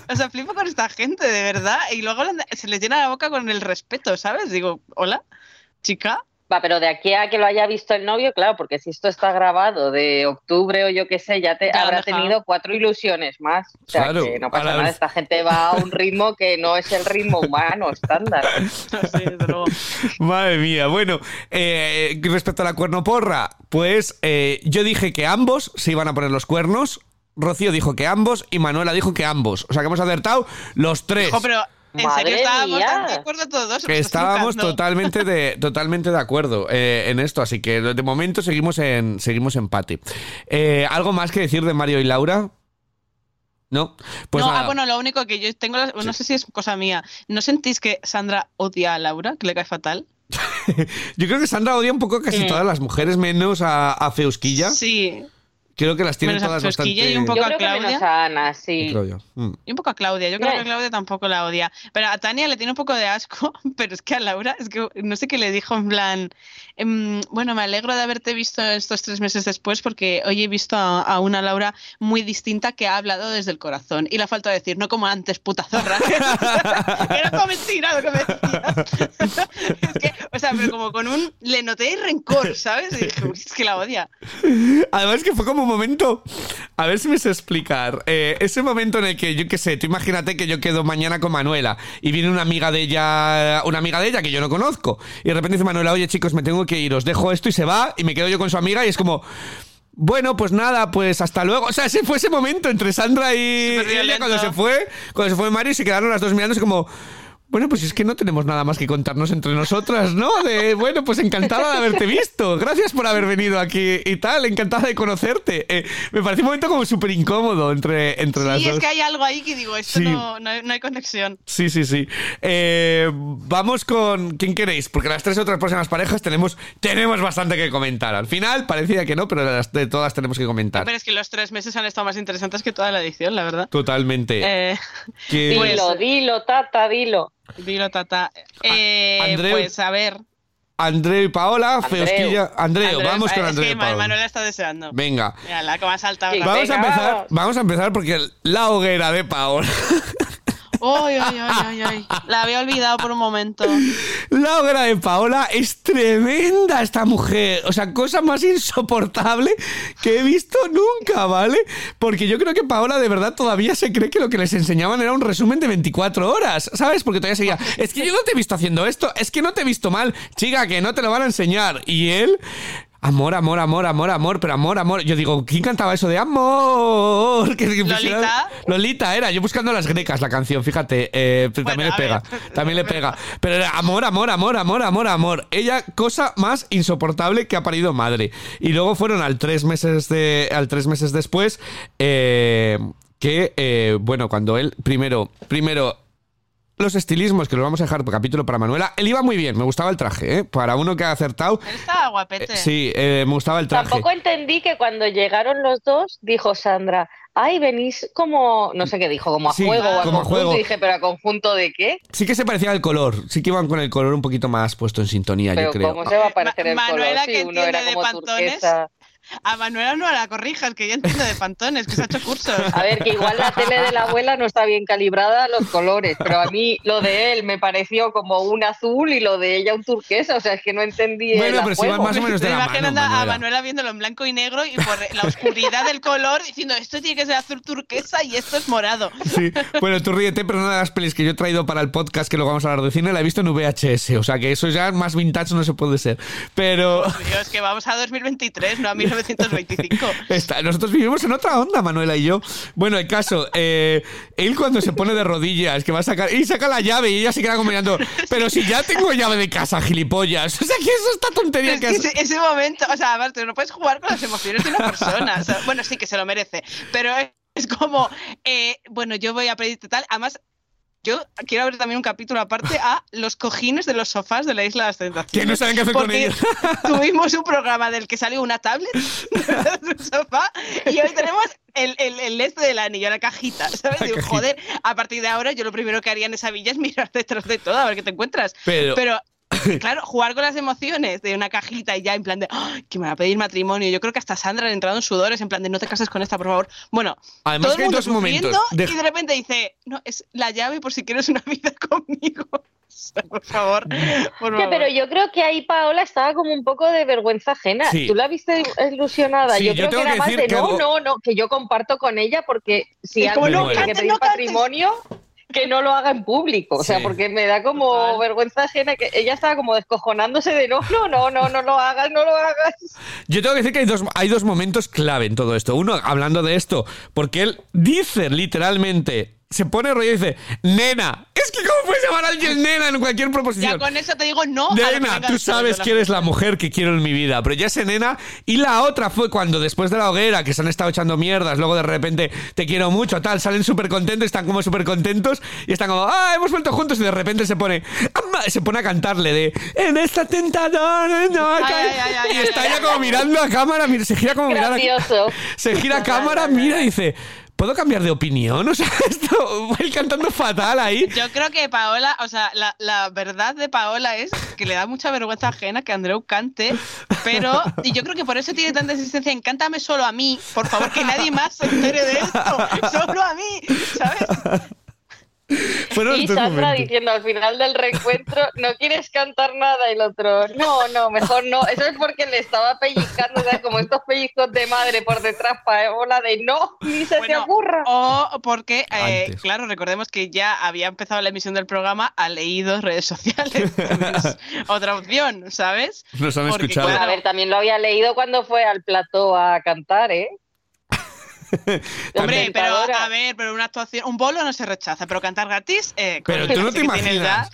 o sea, flipo con esta gente, de verdad, y luego se les llena la boca con el respeto, ¿sabes? Digo, hola, chica. Va, pero de aquí a que lo haya visto el novio, claro, porque si esto está grabado de octubre o yo qué sé, ya te habrá tenido cuatro ilusiones más. O sea, que no pasa nada, esta gente va a un ritmo que no es el ritmo humano estándar. [laughs] Madre mía, bueno, eh, respecto a la cuernoporra, pues eh, yo dije que ambos se iban a poner los cuernos, Rocío dijo que ambos y Manuela dijo que ambos. O sea que hemos acertado los tres. ¿En serio estábamos de acuerdo todos? Que estábamos totalmente de, [laughs] totalmente de acuerdo eh, en esto, así que de momento seguimos en, seguimos empate. Eh, ¿Algo más que decir de Mario y Laura? ¿No? Pues no, ah, bueno, lo único que yo tengo, no sé si es cosa mía, ¿no sentís que Sandra odia a Laura, que le cae fatal? [laughs] yo creo que Sandra odia un poco a casi todas las mujeres, menos a, a Feusquilla. Sí. Creo que las tiene todas bastante... Y un poco a Claudia. a Ana, sí. Mm. Y un poco a Claudia. Yo creo que Claudia tampoco la odia. Pero a Tania le tiene un poco de asco, [laughs] pero es que a Laura, es que no sé qué le dijo en plan, em, bueno, me alegro de haberte visto estos tres meses después porque hoy he visto a, una Laura muy distinta que ha hablado desde el corazón. Y la falta de decir, no como antes, puta zorra. [laughs] Era como mentira lo que me decías. [laughs] es que, o sea, pero como con un... Le noté rencor, ¿sabes? Y dije, es que la odia. Además que fue como momento, a ver si me sé explicar, eh, ese momento en el que, yo qué sé, tú imagínate que yo quedo mañana con Manuela y viene una amiga de ella, una amiga de ella que yo no conozco, y de repente dice Manuela, oye chicos, me tengo que ir, os dejo esto y se va, y me quedo yo con su amiga y es como... Bueno, pues nada, pues hasta luego. O sea, ese fue ese momento entre Sandra y, ella cuando se fue, cuando se fue Mario y se quedaron las dos mirándose como, Bueno, pues es que no tenemos nada más que contarnos entre nosotras, ¿no? De, bueno, pues encantada de haberte visto. Gracias por haber venido aquí y tal. Encantada de conocerte. Eh, me parece un momento como súper incómodo entre, entre las dos. Sí, es que hay algo ahí que digo, esto no, no, hay, conexión. Sí, sí, sí. Eh, vamos con. ¿Quién queréis? Porque las tres otras próximas parejas tenemos, tenemos bastante que comentar. Al final parecía que no, pero de, todas tenemos que comentar. pero es que los tres meses han estado más interesantes que toda la edición, la verdad. Totalmente. Eh, dilo, dilo, tata, dilo. Dilo, tata. Eh, pues a ver. André y Paola, Feosquilla. Andreo, vamos con Andreo. Es que Manuela está deseando. Venga. Mira, la que va a saltar. Vamos a empezar, vamos a empezar porque la hoguera de Paola. [laughs] Ay, ay, ay, ay, La había olvidado por un momento. La obra de Paola es tremenda esta mujer. O sea, cosa más insoportable que he visto nunca, ¿vale? Porque yo creo que Paola de verdad todavía se cree que lo que les enseñaban era un resumen de 24 horas, ¿sabes? Porque todavía seguía, es que yo no te he visto haciendo esto, es que no te he visto mal, chica, que no te lo van a enseñar. Y él Amor, amor, amor, amor, amor, pero amor, amor. Yo digo, ¿quién cantaba eso de amor? [laughs] ¿Lolita? Lolita era, yo buscando las grecas la canción, fíjate. Eh, también le pega, también le pega. Pero era amor, amor, amor, amor, amor, amor. Ella, cosa más insoportable que ha parido madre. Y luego fueron al tres meses, de, al tres meses después, eh, que, eh, bueno, cuando él, primero, primero los estilismos, que los vamos a dejar por capítulo para Manuela. Él iba muy bien, me gustaba el traje, ¿eh? Para uno que ha acertado. Él estaba guapete. Eh, sí, eh, me gustaba el traje. Tampoco entendí que cuando llegaron los dos, dijo Sandra, ay, venís como, no sé qué dijo, como a juego o a como juego. dije, pero a conjunto de qué? Sí que se parecía al color, sí que iban con el color un poquito más puesto en sintonía, yo creo. ¿cómo se va a parecer el Manuela, color? que uno era como de turquesa. A Manuela no la corrijas, que ya entiende de pantones, que se ha hecho cursos. A ver, que igual la tele de la abuela no está bien calibrada los colores, pero a mí lo de él me pareció como un azul y lo de ella un turquesa, o sea, es que no entendí Bueno, pero si van más o menos de la mano, a Manuela viéndolo en blanco y negro y por la oscuridad del color diciendo esto tiene que ser azul turquesa y esto es morado. Sí, bueno, tú ríete, pero una de las pelis que yo he traído para el podcast que luego vamos a hablar de cine la he visto en VHS, o sea que eso ya más vintage no se puede ser. Pero... Dios, que vamos a 2023, no a 1925. [laughs] nosotros vivimos en otra onda, Manuela y yo. Bueno, el caso, eh, él cuando se pone de rodillas, que va a sacar, y saca la llave y ella se queda como mirando, pero si ya tengo llave de casa, gilipollas. O sea, que eso está tontería que, ese, ese, momento, o sea, aparte, no puedes jugar con las emociones de una persona. bueno, sí que se lo merece, pero es como, eh, bueno, yo voy a pedirte tal. Además, yo quiero abrir también un capítulo aparte a los cojines de los sofás de la Isla de las Tentaciones. Que no saben qué hacer con ellos. [laughs] Tuvimos un programa del que salió una tablet [laughs] de un sofá y hoy tenemos el, el, este del anillo, la cajita, ¿sabes? Digo, joder, a partir de ahora yo lo primero que haría en esa villa es mirar detrás de todo a ver qué te encuentras. Pero, Pero [laughs] claro, jugar con las emociones de una cajita y ya en plan de que me va a pedir matrimonio. Yo creo que hasta Sandra ha entrado en sudores, en plan de no te cases con esta, por favor. Bueno, además que hay dos momentos. Y de repente dice, no, es la llave por si quieres una vida [laughs] conmigo. por favor, por favor. pero yo creo que ahí Paola estaba como un poco de vergüenza ajena. Tú la viste ilusionada. yo creo que era más de no, no, no, que yo comparto con ella porque si alguien no, que pedir matrimonio que no lo haga en público, o sea, porque me da como vergüenza ajena que ella estaba como descojonándose de no, no, no, no, no lo hagas, no lo hagas. Yo tengo que decir que hay dos, hay dos momentos clave en todo esto. Uno, hablando de esto, porque él dice literalmente, se pone rollo y dice, nena. Es que ¿cómo puedes llamar a alguien nena en cualquier proposición? Ya con eso te digo no. Nena, tú sabes que eres la mujer que quiero en mi vida. Pero ya sé nena. Y la otra fue cuando después de la hoguera, que se han estado echando mierdas, luego de repente te quiero mucho, tal, salen súper contentos, están como súper contentos y están como, ah, hemos vuelto juntos y de repente se pone, se pone a cantarle de, en esta tentadora, no, y está ella como mirando a cámara, se gira como mirando. Se gira a cámara, mira y dice, ¿Puedo cambiar de opinión? [laughs] O sea, esto, voy cantando fatal ahí. Yo creo que Paola, o sea, la, verdad de Paola es que le da mucha vergüenza ajena que Andreu cante, pero, y yo creo que por eso tiene tanta existencia en cántame solo a mí, por favor, que nadie más se entere de esto, solo a mí, ¿sabes? [laughs] y Sandra diciendo al final del reencuentro, [laughs] no quieres cantar nada, y el otro, no, no, mejor no. Eso es porque le estaba pellizcando, como estos pellizcos de madre por detrás para hola de no, ni se te ocurra. O porque, eh, claro, recordemos que ya había empezado la emisión del programa, ha leído redes sociales. [laughs] otra opción, ¿sabes? Nos han escuchado. a ver, también lo había leído cuando fue al plató a cantar, ¿eh? [laughs] Hombre, pero a ver, pero una actuación, un bolo no se rechaza, pero cantar gratis. Eh, pero tú no te imaginas.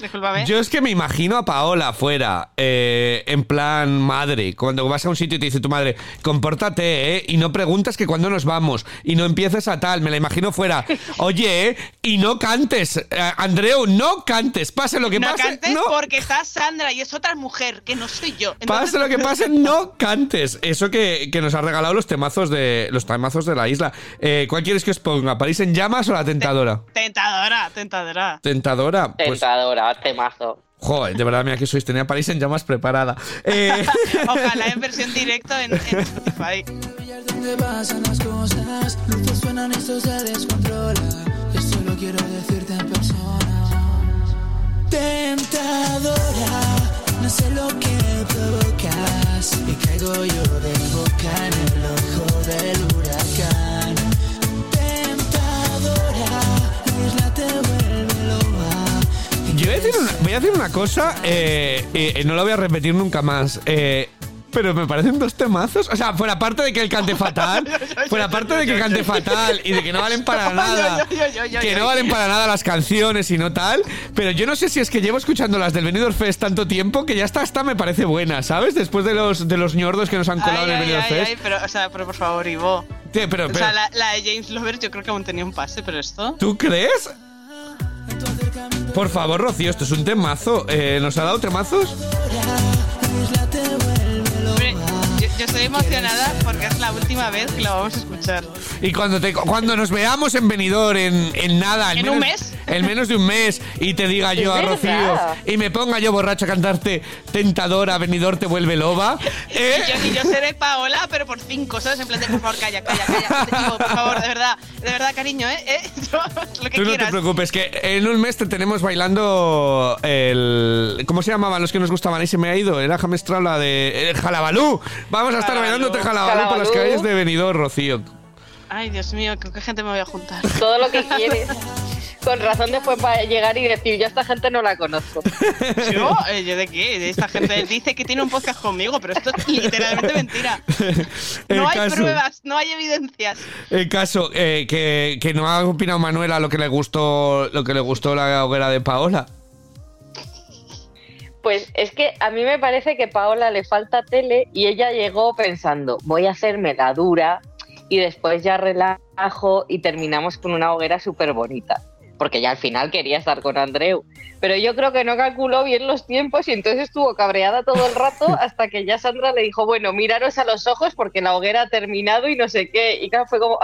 yo es que me imagino a Paola afuera, eh, en plan madre, cuando vas a un sitio y te dice tu madre, compórtate, ¿eh? Y no preguntas que cuándo nos vamos, y no empieces a tal, me la imagino fuera. [laughs] Oye, ¿eh? Y no cantes, eh, Andreu, no cantes, pase lo que no pase. Cantes no cantes porque está Sandra y es otra mujer, que no soy yo. pase lo que [laughs] pase, no cantes. Eso que, que, nos ha regalado los temazos de los temazos de la isla. Eh, ¿Cuál quieres que os ponga? ¿París en llamas o la tentadora? Tentadora, tentadora. Tentadora. Pues, tentadora, temazo. Joder, de verdad, mira que sois, tenía París en llamas preparada. Eh... [laughs] Ojalá en [laughs] versión directa en, en Spotify. donde pasan las cosas, luces suenan, esto se descontrola. Esto lo quiero decirte en persona. Tentadora, no sé lo que provocas. Y caigo yo de boca en el ojo del huracán. Yo voy a decir una, voy a decir una cosa, eh, eh, no lo voy a repetir nunca más. Eh, pero me parecen dos temazos. O sea, fuera parte de que él cante [laughs] fatal, fuera parte de que cante fatal y de que no valen [laughs] para nada, que no valen para nada las canciones y no tal. Pero yo no sé si es que llevo escuchando las del Benidorm Fest tanto tiempo que ya está, hasta me parece buena, ¿sabes? Después de los, de los ñordos que nos han colado en el Benidorm Fest. pero, o sea, pero por favor, Ivo. pero, o sea, la, de James Lover yo creo que aún tenía un pase, pero esto. ¿Tú crees? Por favor, Rocío, esto es un temazo. Eh, ¿Nos ha dado temazos? Yo estoy emocionada porque es la última vez que lo vamos a escuchar. Y cuando te, cuando nos veamos en venidor en, en nada, en, un mes, en menos de un mes, y te diga yo a Rocío y me ponga yo borracho a cantarte Tentadora, venidor te vuelve loba. ¿eh? [laughs] Y, yo, seré Paola, pero por cinco, ¿sabes? En plan de por favor, calla, calla, calla. por favor, de verdad, de verdad, cariño, ¿eh? ¿Eh? [laughs] lo que Tú no te preocupes, que en un mes te tenemos bailando el. ¿Cómo se llamaban los que nos gustaban? Ahí se me ha ido. Era Jamestrala de. El Jalabalú. Vamos a estar bailando Jalabalú por las calles de Benidorm, Rocío. Ay, Dios mío, ¿con qué gente me voy a juntar? Todo lo que quieres. [laughs] Con razón después para llegar y decir, yo a esta gente no la conozco. [laughs] ¿Yo? Eh, ¿Yo de qué? Esta gente dice que tiene un podcast conmigo, pero esto es literalmente mentira. [laughs] No hay pruebas, no hay evidencias. El caso, eh, que, que, no ha opinado Manuela lo que le gustó, lo que le gustó la hoguera de Paola. Pues es que a mí me parece que Paola le falta tele y ella llegó pensando, voy a hacerme la dura y después ya relajo y terminamos con una hoguera súper bonita. Porque ya al final quería estar con Andreu. Pero yo creo que no calculó bien los tiempos y entonces estuvo cabreada todo el rato [laughs] hasta que ya Sandra le dijo, bueno, miraros a los ojos porque la hoguera ha terminado y no sé qué. Y claro, fue como,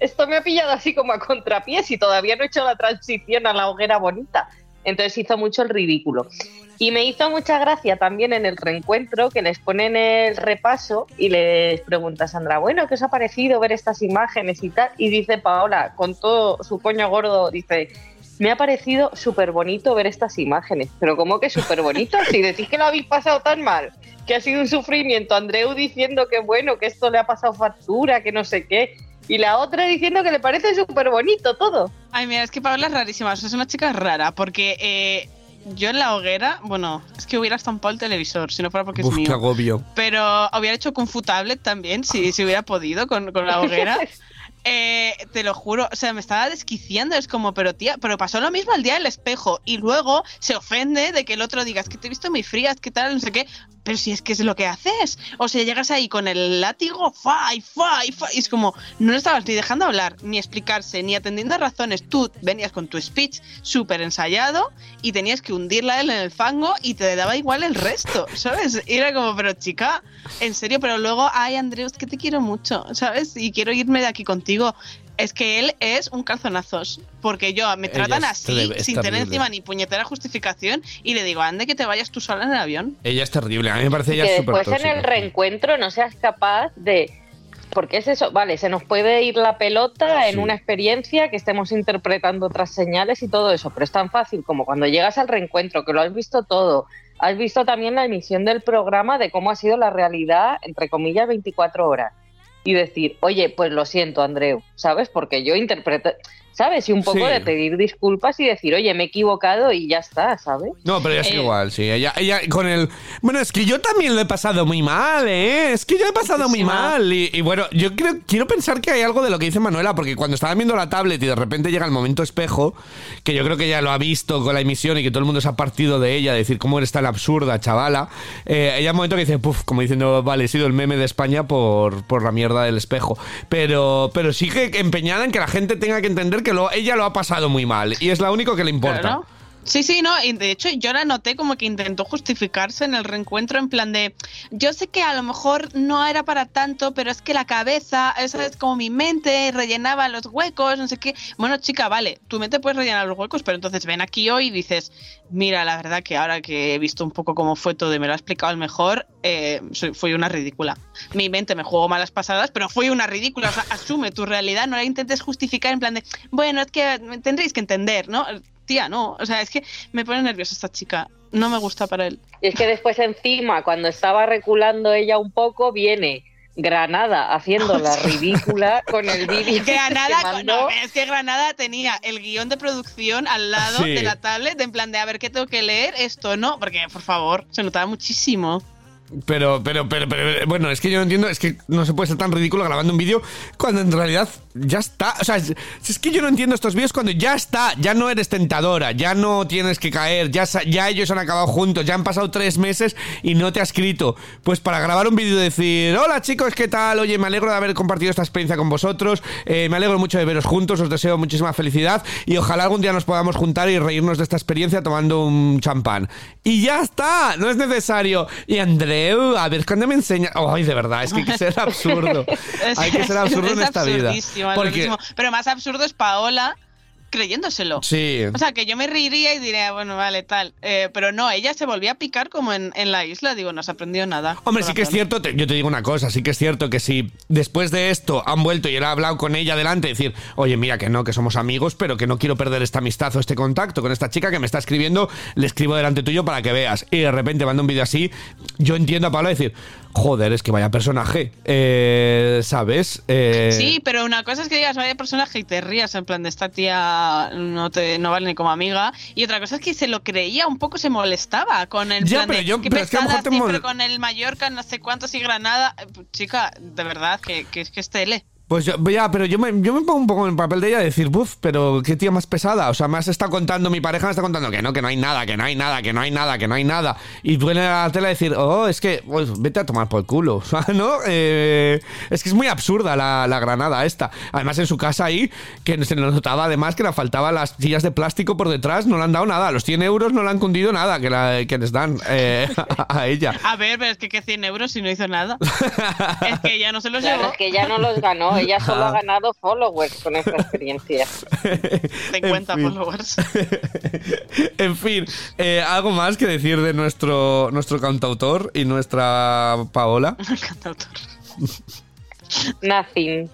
esto me ha pillado así como a contrapiés y todavía no he hecho la transición a la hoguera bonita. Entonces hizo mucho el ridículo. Y me hizo mucha gracia también en el reencuentro que les ponen el repaso y les pregunta Sandra, bueno, ¿qué os ha parecido ver estas imágenes y tal? Y dice Paola, con todo su coño gordo, dice, me ha parecido súper bonito ver estas imágenes. Pero ¿cómo que súper bonito? Si decís que lo habéis pasado tan mal, que ha sido un sufrimiento, Andreu diciendo que bueno, que esto le ha pasado factura, que no sé qué. Y la otra diciendo que le parece súper bonito todo. Ay, mira, es que Paola es rarísima, es una chica rara, porque... Eh yo en la hoguera, bueno, es que hubiera estampado el televisor, si no fuera porque es mío. Qué agobio. Pero hubiera hecho Kung Fu Tablet también, si, si hubiera podido con, con la hoguera. [laughs] Eh, te lo juro, o sea, me estaba desquiciando. Es como, pero tía, pero pasó lo mismo al día del espejo. Y luego se ofende de que el otro diga, es que te he visto muy fría, es que tal, no sé qué pero si es que es lo que haces. O sea, llegas ahí con el látigo, fa, y fa, y fa, y es como, no lo estabas ni dejando hablar, ni explicarse, ni atendiendo a razones. Tú venías con tu speech súper ensayado y tenías que hundirla él en el fango y te daba igual el resto, ¿sabes? Y era como, pero chica, en serio, pero luego, ay, Andreus, que te quiero mucho, ¿sabes? Y quiero irme de aquí contigo. Es que él es un calzonazos. Porque yo me tratan así, sin tener encima ni puñetera justificación, y le digo, ande que te vayas tú sola en el avión. Ella es terrible, a mí me parece ella súper Después en el reencuentro no seas capaz de. Porque es eso, vale, se nos puede ir la pelota en una experiencia que estemos interpretando otras señales y todo eso, pero es tan fácil como cuando llegas al reencuentro, que lo has visto todo, has visto también la emisión del programa de cómo ha sido la realidad, entre comillas, 24 horas y decir, oye, pues lo siento, Andreu, ¿sabes? Porque yo interpreto, ¿sabes? Y un poco de pedir disculpas y decir, oye, me he equivocado y ya está, ¿sabes? No, pero ella es eh, igual, sí. Ella, ella con el. Bueno, es que yo también lo he pasado muy mal, ¿eh? Es que yo he pasado muy mal. Y, bueno, yo creo, quiero pensar que hay algo de lo que dice Manuela, porque cuando estaba viendo la tablet y de repente llega el momento espejo, que yo creo que ella lo ha visto con la emisión y que todo el mundo se ha partido de ella, decir cómo eres tan absurda, chavala. Eh, ella un momento que dice, puff, como diciendo, vale, he sido el meme de España por, por la mierda del espejo. Pero, pero sigue empeñada en que la gente tenga que entender que ella lo ha pasado muy mal y es la único que le importa. Sí, sí, no, y de hecho yo la noté como que intentó justificarse en el reencuentro en plan de, yo sé que a lo mejor no era para tanto, pero es que la cabeza, esa es como mi mente, rellenaba los huecos, no sé qué. Bueno, chica, vale, tu mente puedes rellenar los huecos, pero entonces ven aquí hoy y dices, mira, la verdad que ahora que he visto un poco cómo fue todo y me lo ha explicado el mejor, eh, fui una ridícula. Mi mente me jugó malas pasadas, pero fui una ridícula. O sea, asume tu realidad, no la intentes justificar en plan de, bueno, es que tendréis que entender, ¿no? Tía, no. O sea, es que me pone nerviosa esta chica. No me gusta para él. Y es que después encima, cuando estaba reculando ella un poco, viene Granada haciendo la [laughs] ridícula con el vídeo. Granada, no, es que Granada tenía el guion de producción al lado de la tablet, en plan de a ver qué tengo que leer, esto no, porque por favor, se notaba muchísimo. Pero, pero, pero, pero, bueno, es que yo no entiendo, es que no se puede ser tan ridículo grabando un vídeo cuando en realidad ya está. O sea, es, que yo no entiendo estos vídeos cuando ya está, ya no eres tentadora, ya no tienes que caer, ya, ya ellos han acabado juntos, ya han pasado tres meses y no te ha escrito. Pues para grabar un vídeo y decir, hola chicos, ¿qué tal? Oye, me alegro de haber compartido esta experiencia con vosotros, eh, me alegro mucho de veros juntos, os deseo muchísima felicidad y ojalá algún día nos podamos juntar y reírnos de esta experiencia tomando un champán. Y ya está, no es necesario. Y A ver cuando me enseña. Ay, de verdad, es que hay que ser absurdo. [laughs] hay que ser absurdo en esta vida. Pero más absurdo es Paola creyéndoselo. Sí. O sea, que yo me reiría y diría, bueno, vale, tal. Eh, pero no, ella se volvió a picar como en, la isla. Digo, no se aprendió nada. Hombre, sí que es cierto, yo te digo una cosa, sí que es cierto que si después de esto han vuelto y él ha hablado con ella delante, decir, oye, mira que no, que somos amigos, pero que no quiero perder esta amistad o este contacto con esta chica que me está escribiendo, le escribo delante tuyo para que veas. Y de repente manda un vídeo así, yo entiendo a Pablo decir, joder, es que vaya personaje, eh, ¿sabes? Eh, sí, pero una cosa es que digas vaya personaje y te rías en plan de esta tía no te no vale ni como amiga y otra cosa es que se lo creía un poco, se molestaba con el ya, plan pero yo, que pero es que a lo mejor con el Mallorca no sé cuántos y Granada, eh, chica, de verdad que, que, que es tele. Pues ya, pero yo me, yo me pongo un poco en el papel de ella y decir, buf, pero qué tía más pesada. O sea, me has estado contando, mi pareja me está contando que no, que no hay nada, que no hay nada, que no hay nada, que no hay nada. Y viene a la tele a decir, oh, es que, pues vete a tomar por el culo. [laughs] O sea, ¿no? Eh, es que es muy absurda la, la, granada esta. Además, en su casa ahí, que se nos notaba además que le faltaban las sillas de plástico por detrás, no le han dado nada. Los 100 euros no le han cundido nada que, la, que les dan eh, [laughs] a, ella. A ver, pero es que, ¿qué 100 euros si no hizo nada? [laughs] es que ella no se los llevó. Es que ella no los ganó, ella solo ha ganado followers con esta experiencia. [laughs] 50 followers. [laughs] en fin, eh, ¿algo más que decir de nuestro, nuestro cantautor y nuestra Paola? [laughs] cantautor. Nothing.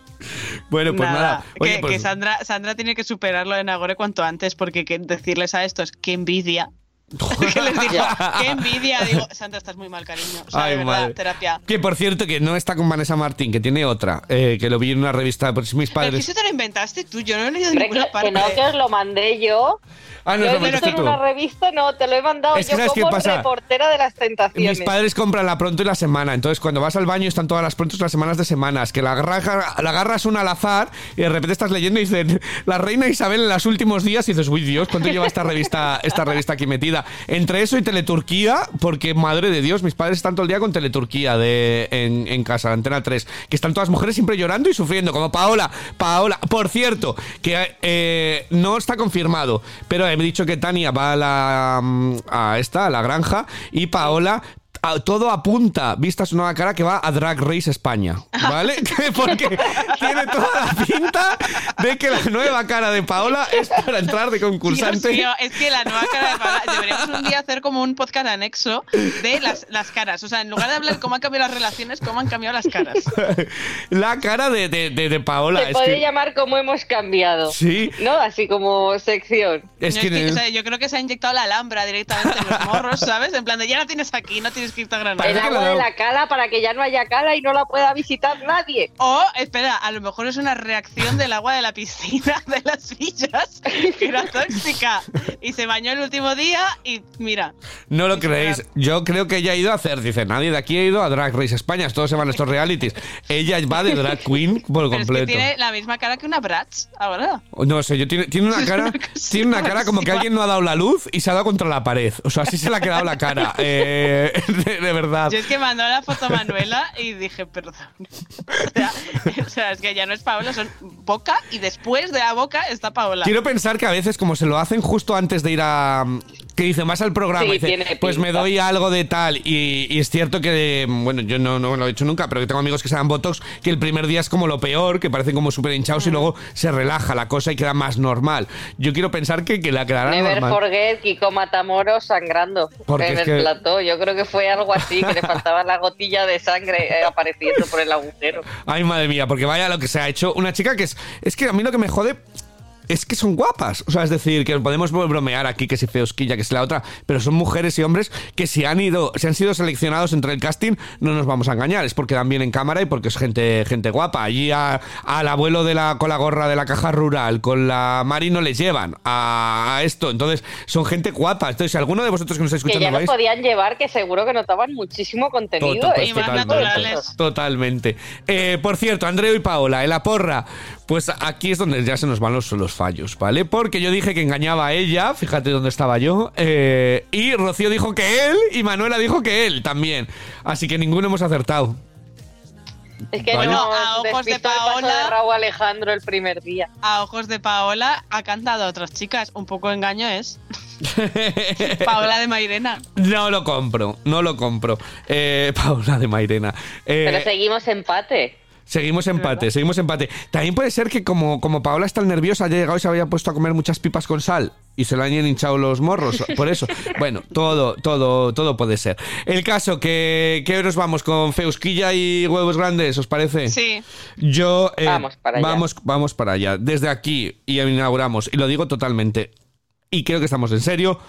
Bueno, pues nada. que, pues Sandra, Sandra tiene que superarlo en Agore cuanto antes, porque decirles a estos que envidia [laughs] ¿Qué les digo? ¡Qué envidia! Digo, Sandra, estás muy mal, cariño. O sea, de verdad, terapia. Que por cierto, que no está con Vanessa Martín, que tiene otra, eh, que lo vi en una revista por mis padres. ¿Pero eso te lo inventaste tú? Yo no lo he leído en ninguna que, parte. Que no, que os lo mandé yo. Ah, no, lo he visto en una revista, no, te lo he mandado yo como reportera de las tentaciones. Mis padres compran la pronto y la semana, entonces cuando vas al baño están todas las prontos las semanas de semanas, que la, la agarras una al azar y de repente estás leyendo y dicen la reina Isabel en los últimos días y dices, uy Dios, ¿cuánto lleva esta revista, esta revista aquí metida? Entre eso y Teleturquía, porque madre de Dios, mis padres están todo el día con Teleturquía de, en, en casa, Antena 3, que están todas mujeres siempre llorando y sufriendo, como Paola, Paola, por cierto, que eh, no está confirmado, pero he dicho que Tania va a la mm, a esta, a la granja, y Paola todo apunta, vista su nueva cara, que va a Drag Race España, ¿vale? [laughs] Porque tiene toda la pinta de que la nueva cara de Paola es para entrar de concursante. es que la nueva cara de Paola, deberíamos un día hacer como un podcast anexo de las, las caras. O sea, en lugar de hablar de cómo han cambiado las relaciones, cómo han cambiado las caras. [laughs] La cara de, de, de, Paola. Se puede llamar cómo hemos cambiado. Sí. ¿No? Así como sección. Es que, yo creo que se ha inyectado la alhambra directamente en los morros, ¿sabes? En plan de ya la tienes aquí, no tienes irte a Granada. El agua de la cala para que ya no haya cala y no la pueda visitar nadie. O, espera, a lo mejor es una reacción del agua de la piscina [laughs] de las villas, que era tóxica. Y se bañó el último día y mira. No lo creéis. Yo creo que ella ha ido a hacer, dice, nadie de aquí ha ido a Drag Race España, todos se van a estos realities. Ella va de drag queen por Pero completo. Es que tiene la misma cara que una Bratz ahora. No sé, yo tiene, tiene una [laughs] cara, tiene una cara como que alguien no ha dado la luz y se ha dado contra la pared. O sea, así se le ha quedado la cara. [laughs] Eh, [laughs] de, de, verdad. Yo es que mandó la foto a Manuela y dije, perdón. [laughs] O sea, [laughs] o sea, es que ya no es Paola, son boca y después de la boca está Paola. Quiero pensar que a veces, como se lo hacen justo antes de ir a. que dice más al programa, Sí, dice, tiene pues me doy algo de tal. Y, y es cierto que, bueno, yo no, no lo he hecho nunca, pero que tengo amigos que se dan botox, que el primer día es como lo peor, que parecen como súper hinchados y luego se relaja la cosa y queda más normal. Yo quiero pensar que, que la quedará Never normal. forget Kiko Matamoros sangrando Porque en el que- plató. Yo creo que fue algo así, que le faltaba la gotilla de sangre eh, apareciendo por el agujero. Ay, madre mía, porque vaya lo que se ha hecho. Una chica que es. Es que a mí lo que me jode. Es que son guapas. O sea, es decir, que podemos bromear aquí que si feosquilla, que si la otra, pero son mujeres y hombres que si han ido, si han sido seleccionados entre el casting, no nos vamos a engañar. Es porque dan bien en cámara y porque es gente, gente guapa. Allí a- al abuelo de la, con la gorra de la caja rural, con la Mari no les llevan a, a esto. Entonces, son gente guapa. Entonces, si alguno de vosotros que nos está Que escuchando ya lo nos veis. podían llevar, que seguro que notaban muchísimo contenido. Tot- pues ¿eh? Y más totalmente. naturales. Totalmente. Eh, por cierto, Andreu y Paola, en la porra. Pues aquí es donde ya se nos van los, los fallos, ¿vale? Porque yo dije que engañaba a ella, fíjate dónde estaba yo. eh, y Rocío dijo que él, y Manuela dijo que él también. Así que ninguno hemos acertado. Es que Vale. no, a ojos de despistó el paso Paola- de Raúl Alejandro el primer día. A ojos de Paola ha cantado a otras chicas. Un poco engaño es. [laughs] Paola de Mairena. No lo compro, no lo compro. Eh, Paola de Mairena. Eh, Pero seguimos empate. Seguimos empate, seguimos empate. También puede ser que como, como Paola está nerviosa, haya llegado y se había puesto a comer muchas pipas con sal y se le hayan hinchado los morros, [laughs] por eso. Bueno, todo, todo, todo puede ser. El caso que, que hoy nos vamos con Feusquilla y huevos grandes, ¿os parece? Sí. Yo eh, Vamos para allá. Vamos, vamos para allá. Desde aquí y inauguramos, y lo digo totalmente, y creo que estamos en serio.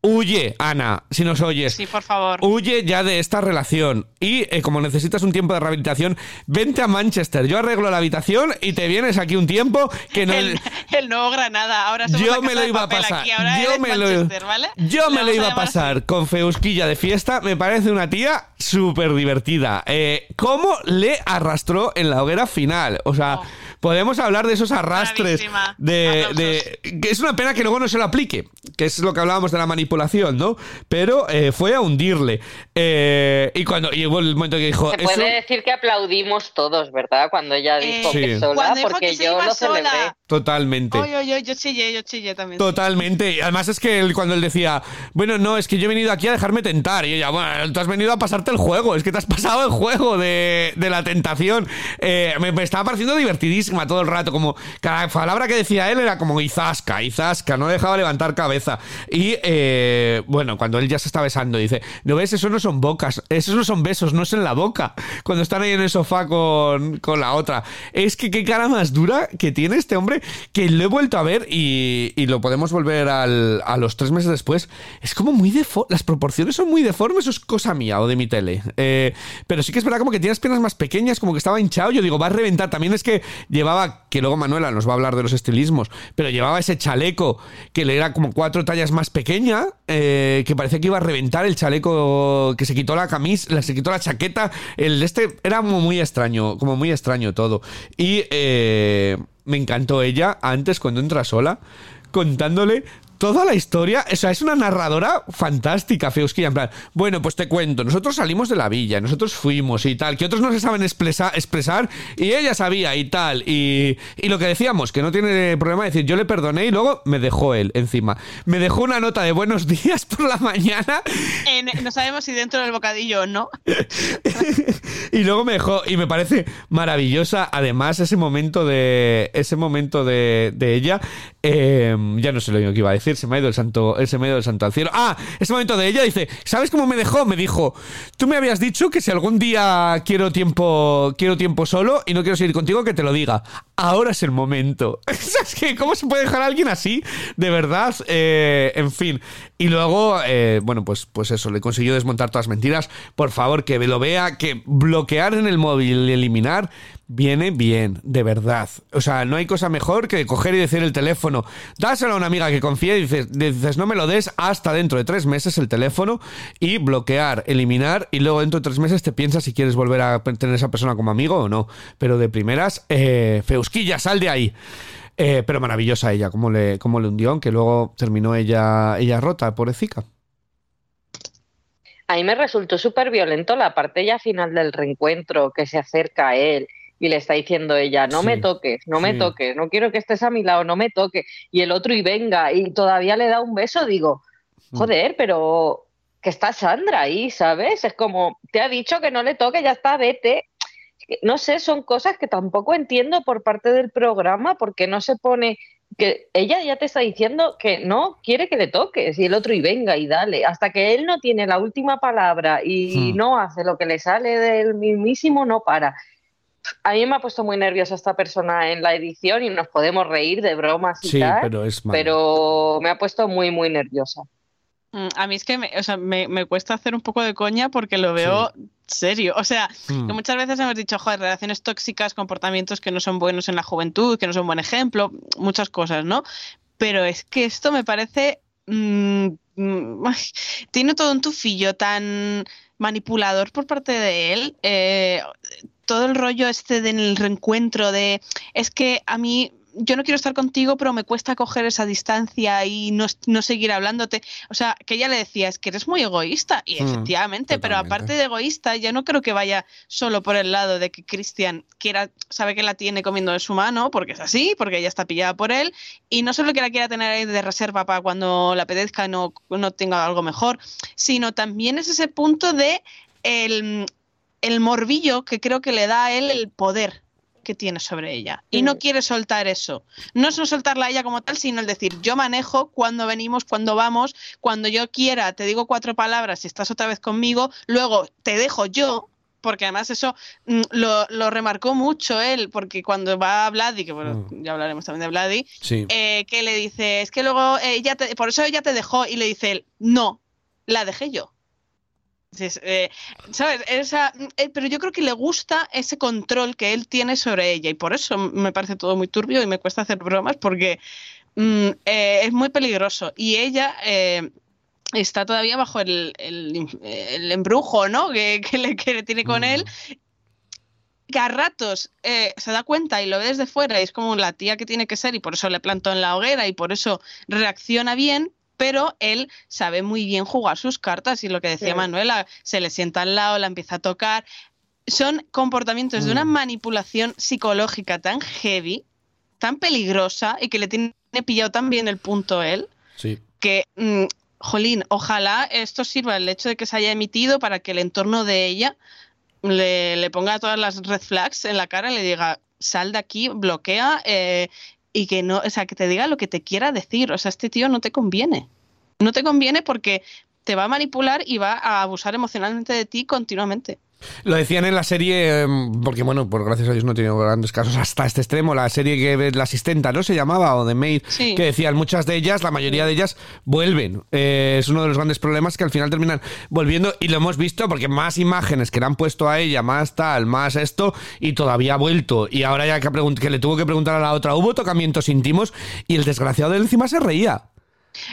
Huye, Ana, si nos oyes. Sí, por favor. Huye ya de esta relación. Y eh, como necesitas un tiempo de rehabilitación, vente a Manchester. Yo arreglo la habitación y te vienes aquí un tiempo que no. [laughs] El, el nuevo Granada. Ahora somos Yo me lo iba a pasar. aquí, ahora Yo me lo, Manchester, ¿vale? yo Le me lo vamos iba a pasar con Feusquilla de fiesta. Me parece una tía súper divertida. Eh, ¿Cómo le arrastró en la hoguera final? O sea, Oh. podemos hablar de esos arrastres. De, Aplausos. de- que es una pena que luego no se lo aplique. Que es lo que hablábamos de la manipulación, ¿no? Pero eh, fue a hundirle. Eh, y cuando y hubo el momento que dijo. Se "Eso- puede decir que aplaudimos todos, ¿verdad? Cuando ella dijo Eh, Sí. que sola, Cuando dijo porque que se yo iba lo celebré. sola. Totalmente. Oye, oye, yo chillé, yo chillé también. Totalmente. Y Además es que él, cuando él decía, bueno, no, es que yo he venido aquí a dejarme tentar. Y ella, bueno, tú has venido a pasarte el juego. Es que te has pasado el juego de, de la tentación. Eh, me, me estaba pareciendo divertidísima todo el rato. Como cada palabra que decía él era como Izasca, Izasca. No dejaba levantar cabeza. Y eh, bueno, cuando él ya se está besando, dice, ¿no ves? Eso no son bocas. Esos no son besos, no es en la boca. Cuando están ahí en el sofá con, con la otra. Es que qué cara más dura que tiene este hombre que lo he vuelto a ver y, y lo podemos volver al- a los tres meses después. Es como muy deforme. Las proporciones son muy deformes o es cosa mía o de mi tele. Eh, pero sí que es verdad como que tiene las piernas más pequeñas, como que estaba hinchado. Yo digo, va a reventar. También es que llevaba, que luego Manuela nos va a hablar de los estilismos, pero llevaba ese chaleco que le era como cuatro tallas más pequeña, eh, que parecía que iba a reventar el chaleco, que se quitó la camisa, se quitó la chaqueta. El este era muy extraño, como muy extraño todo. Y eh, me encantó ella antes cuando entra sola, contándole toda la historia. O sea, es una narradora fantástica, Feusquilla. En plan, bueno, pues te cuento, nosotros salimos de la villa, nosotros fuimos y tal, que otros no se saben expresa- expresar y ella sabía y tal. Y, y lo que decíamos, que no tiene problema de decir, yo le perdoné y luego me dejó él encima. Me dejó una nota de buenos días por la mañana En- no sabemos si dentro del bocadillo o no. [laughs] y luego me dejó y me parece maravillosa además ese momento de ese momento de, de ella eh, ya no sé lo que iba a decir se me ha ido el santo, se me ha ido el santo al cielo. Ah, ese momento de ella dice, ¿sabes cómo me dejó? Me dijo, tú me habías dicho que si algún día quiero tiempo, quiero tiempo solo y no quiero seguir contigo, que te lo diga. Ahora es el momento. [laughs] ¿Sabes qué? ¿Cómo se puede dejar a alguien así? De verdad, eh, en fin. Y luego, eh, bueno, pues, pues eso, le consiguió desmontar todas las mentiras. Por favor, que lo vea, que bloquear en el móvil y eliminar viene bien, de verdad. O sea, no hay cosa mejor que coger y decir el teléfono, dáselo a una amiga que confíe y dices, dices, no me lo des hasta dentro de tres meses el teléfono y bloquear, eliminar y luego dentro de tres meses te piensas si quieres volver a tener esa persona como amigo o no. Pero de primeras, eh, Feusquilla, sal de ahí. Eh, pero maravillosa ella, como le, como le hundió, que luego terminó ella, ella rota, pobrecita. A mí me resultó súper violento la parte ya final del reencuentro, que se acerca a él y le está diciendo ella, no me toques, no me toques, no quiero que estés a mi lado, no me toques. Y el otro y venga, y todavía le da un beso, digo, mm. joder, pero que está Sandra ahí, ¿sabes? Es como, te ha dicho que no le toque, ya está, vete. No sé, son cosas que tampoco entiendo por parte del programa, porque no se pone que ella ya te está diciendo que no quiere que le toques y el otro y venga y dale, hasta que él no tiene la última palabra y hmm. no hace lo que le sale del mismísimo, no para a mí me ha puesto muy nerviosa esta persona en la edición y nos podemos reír de bromas y tal, pero, es pero me ha puesto muy, muy nerviosa. Mm, a mí es que me, o sea, me, cuesta hacer un poco de coña porque lo veo serio. O sea, hmm. que muchas veces hemos dicho, joder, relaciones tóxicas, comportamientos que no son buenos en la juventud, que no son buen ejemplo, muchas cosas, ¿no? Pero es que esto me parece... Mm, mm, tiene todo un tufillo tan manipulador por parte de él. Eh, todo el rollo este del reencuentro de es que a mí yo no quiero estar contigo, pero me cuesta coger esa distancia y no, seguir hablándote. O sea, que ella le decía, es que eres muy egoísta. Y hmm, efectivamente, pero aparte de egoísta, yo no creo que vaya solo por el lado de que Cristian quiera, sabe que la tiene comiendo de su mano, porque es así, porque ella está pillada por él, y no solo que la quiera tener ahí de reserva para cuando la apetezca y no, no tenga algo mejor, sino también es ese punto de el, el morbillo que creo que le da a él el poder que tiene sobre ella. Y no quiere soltar eso. No es no soltarla a ella como tal, sino el decir, yo manejo cuando venimos, cuando vamos, cuando yo quiera, te digo cuatro palabras y estás otra vez conmigo, luego te dejo yo, porque además eso mm, lo, remarcó mucho él, porque cuando va a Vladi, que bueno, mm. ya hablaremos también de Vladi, eh, que le dice, es que luego ella te, por eso ella te dejó y le dice él, no, la dejé yo. Eh, ¿Sabes? Esa, eh, pero yo creo que le gusta ese control que él tiene sobre ella y por eso me parece todo muy turbio y me cuesta hacer bromas porque mm, eh, es muy peligroso y ella está todavía bajo el, embrujo ¿no? que, le, tiene con él mm. que a ratos se da cuenta y lo ve desde fuera y es como la tía que tiene que ser y por eso le plantó en la hoguera y por eso reacciona bien, pero él sabe muy bien jugar sus cartas y lo que decía Manuela, se le sienta al lado, la empieza a tocar. Son comportamientos de una mm. manipulación psicológica tan heavy, tan peligrosa y que le tiene pillado tan bien el punto él, que, mm, jolín, ojalá esto sirva el hecho de que se haya emitido para que el entorno de ella le, ponga todas las red flags en la cara y le diga, sal de aquí, bloquea eh, y que no, o sea, que te diga lo que te quiera decir. O sea, este tío no te conviene. No te conviene porque te va a manipular y va a abusar emocionalmente de ti continuamente. Lo decían en la serie, em, porque bueno, por gracias a Dios no he tenido grandes casos hasta este extremo, la serie que la asistenta, ¿no? Se llamaba, o The Maid, que decían muchas de ellas, la mayoría de ellas vuelven. Eh, es uno de los grandes problemas que al final terminan volviendo y lo hemos visto porque más imágenes que le han puesto a ella, más tal, más esto, y todavía ha vuelto. Y ahora ya que, que le tuvo que preguntar a la otra, hubo tocamientos íntimos y el desgraciado de encima se reía.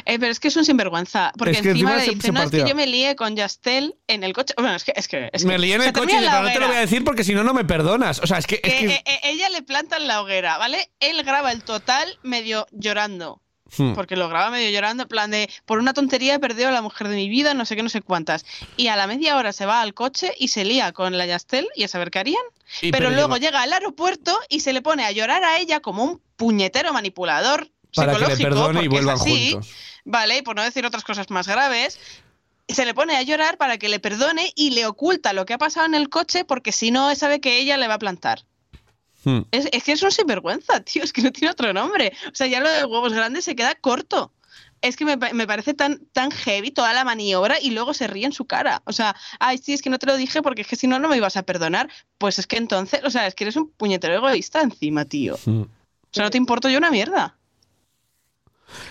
Eh, pero es que es un sinvergüenza. Porque encima, le dice, no, es que yo me lié con Yastel en el coche. Bueno, es que. Es que, me lié en el coche, pero no te lo voy a decir porque si no, no me perdonas. O sea, es que. Eh, eh, ella le planta en la hoguera, ¿vale? Él graba el total medio llorando. Hmm. Porque lo graba medio llorando, en plan de por una tontería he perdido a la mujer de mi vida, no sé qué, no sé cuántas. Y a la media hora se va al coche y se lía con la Yastel y a saber qué harían. pero, luego llega al aeropuerto y se le pone a llorar a ella como un puñetero manipulador para que le perdone y vuelvan juntos. Vale, por no decir otras cosas más graves, se le pone a llorar para que le perdone y le oculta lo que ha pasado en el coche porque si no sabe que ella le va a plantar. Hmm. Es, que es un sinvergüenza, tío, es que no tiene otro nombre. O sea, ya lo de huevos grandes se queda corto. es que me, parece tan, tan heavy toda la maniobra y luego se ríe en su cara. O sea, ay, sí, es que no te lo dije porque es que si no, no me ibas a perdonar. Pues es que entonces, o sea, es que eres un puñetero egoísta encima, tío. Hmm. O sea, no te importo yo una mierda.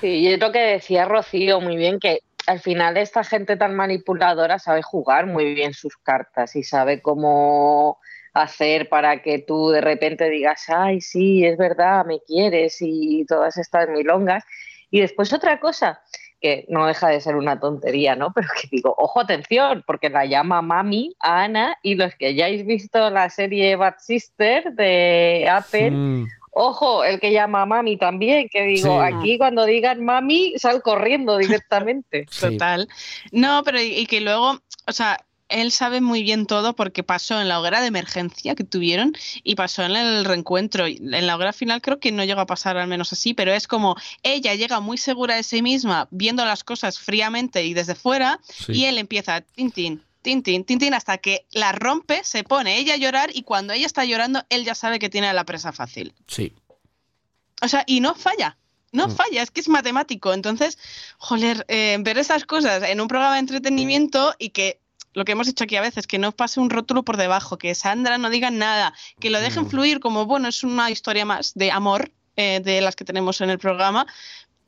Sí, y es que decía Rocío muy bien, que al final esta gente tan manipuladora sabe jugar muy bien sus cartas y sabe cómo hacer para que tú de repente digas, ay, sí, es verdad, me quieres y todas estas milongas. Y después otra cosa, que no deja de ser una tontería, ¿no? Pero que digo, ojo, atención, porque la llama mami a Ana y los que ya hayáis visto la serie Bad Sister de Apple, mm. Ojo, el que llama mami también, que digo, aquí cuando digan mami, sal corriendo directamente. [laughs] Total. No, pero y, que luego, o sea, él sabe muy bien todo porque pasó en la hoguera de emergencia que tuvieron y pasó en el reencuentro. En la hoguera final creo que no llega a pasar al menos así, pero es como ella llega muy segura de sí misma, viendo las cosas fríamente y desde fuera, y él empieza, tin, Tintín, Tintín, hasta que la rompe, se pone ella a llorar y cuando ella está llorando, él ya sabe que tiene la presa fácil. Sí. O sea, y no falla. No mm. falla, es que es matemático. Entonces, joder, eh, ver esas cosas en un programa de entretenimiento y que lo que hemos hecho aquí a veces, que no pase un rótulo por debajo, que Sandra no diga nada, que lo dejen mm. fluir como, bueno, es una historia más de amor eh, de las que tenemos en el programa,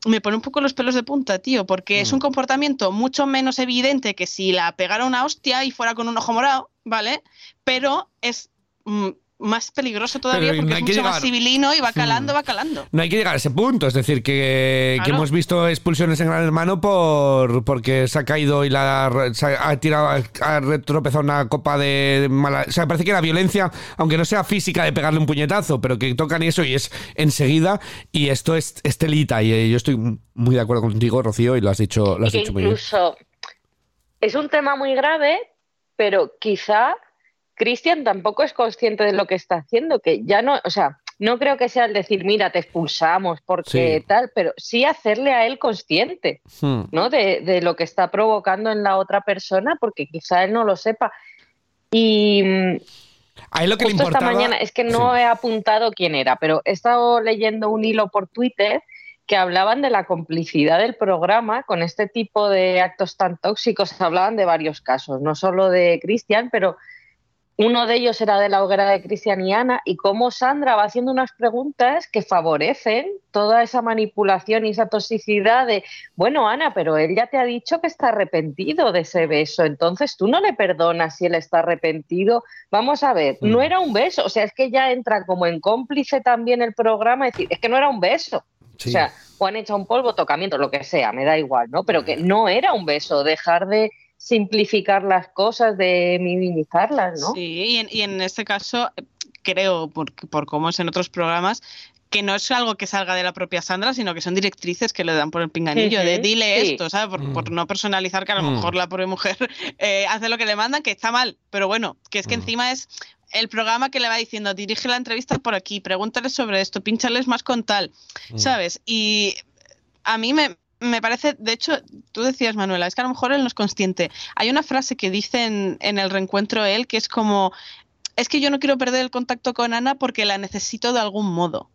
me pone un poco los pelos de punta, tío, porque es un mm. comportamiento mucho menos evidente que si la pegara una hostia y fuera con un ojo morado, ¿vale? Pero es mm, más peligroso todavía porque es mucho más civilino y va calando, va calando. No hay que llegar a ese punto, es decir, que, hemos visto expulsiones en Gran Hermano por porque se ha caído y la ha tirado, ha tropezado una copa de mala. O sea, parece que la violencia, aunque no sea física de pegarle un puñetazo, pero que tocan eso y es enseguida, y esto es, estelita y eh, yo estoy muy de acuerdo contigo, Rocío, y lo has dicho, lo has dicho muy bien. Incluso es un tema muy grave, pero quizá Cristian tampoco es consciente de lo que está haciendo, que ya no, o sea, no creo que sea el decir, mira, te expulsamos porque tal, pero sí hacerle a él consciente, hmm. ¿no? De, lo que está provocando en la otra persona, porque quizá él no lo sepa. Y a lo que le esta mañana, es que no he apuntado quién era, pero he estado leyendo un hilo por Twitter que hablaban de la complicidad del programa con este tipo de actos tan tóxicos. Hablaban de varios casos, no solo de Cristian, pero uno de ellos era de la hoguera de Cristian y Ana, y cómo Sandra va haciendo unas preguntas que favorecen toda esa manipulación y esa toxicidad de, bueno, Ana, pero él ya te ha dicho que está arrepentido de ese beso, entonces tú no le perdonas si él está arrepentido. Vamos a ver, no mm. era un beso, o sea, es que ya entra como en cómplice también el programa, es decir, es que no era un beso. O sea, o han hecho un polvo, tocamiento, lo que sea, me da igual, ¿no? Pero que no era un beso, dejar de simplificar las cosas, de minimizarlas, ¿no? Sí, y en, este caso, creo, por, por cómo es en otros programas, que no es algo que salga de la propia Sandra, sino que son directrices que le dan por el pinganillo, de dile esto, ¿sabes? Por, mm. no personalizar que a lo mm. mejor la pobre mujer [laughs] eh, hace lo que le mandan, que está mal, pero bueno, que es que mm. encima es el programa que le va diciendo, dirige la entrevista por aquí, pregúntale sobre esto, pínchales más con tal, ¿sabes? Y a mí me, me parece, de hecho, tú decías, Manuela, es que a lo mejor él no es consciente. Hay una frase que dice en, el reencuentro él que es como, es que yo no quiero perder el contacto con Ana porque la necesito de algún modo.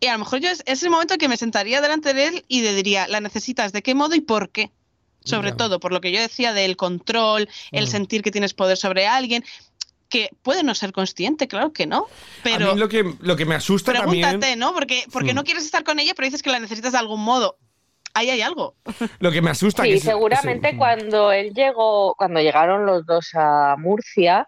Y a lo mejor yo es, es el momento que me sentaría delante de él y le diría, ¿la necesitas de qué modo y por qué? Sobre todo, por lo que yo decía del control, el mm. sentir que tienes poder sobre alguien que puede no ser consciente, claro que no. Pero a mí lo que, lo que me asusta pregúntate, ¿no? Porque, porque mm. no quieres estar con ella, pero dices que la necesitas de algún modo ahí hay algo. Lo que me asusta. Sí, seguramente cuando él llegó, cuando llegaron los dos a Murcia,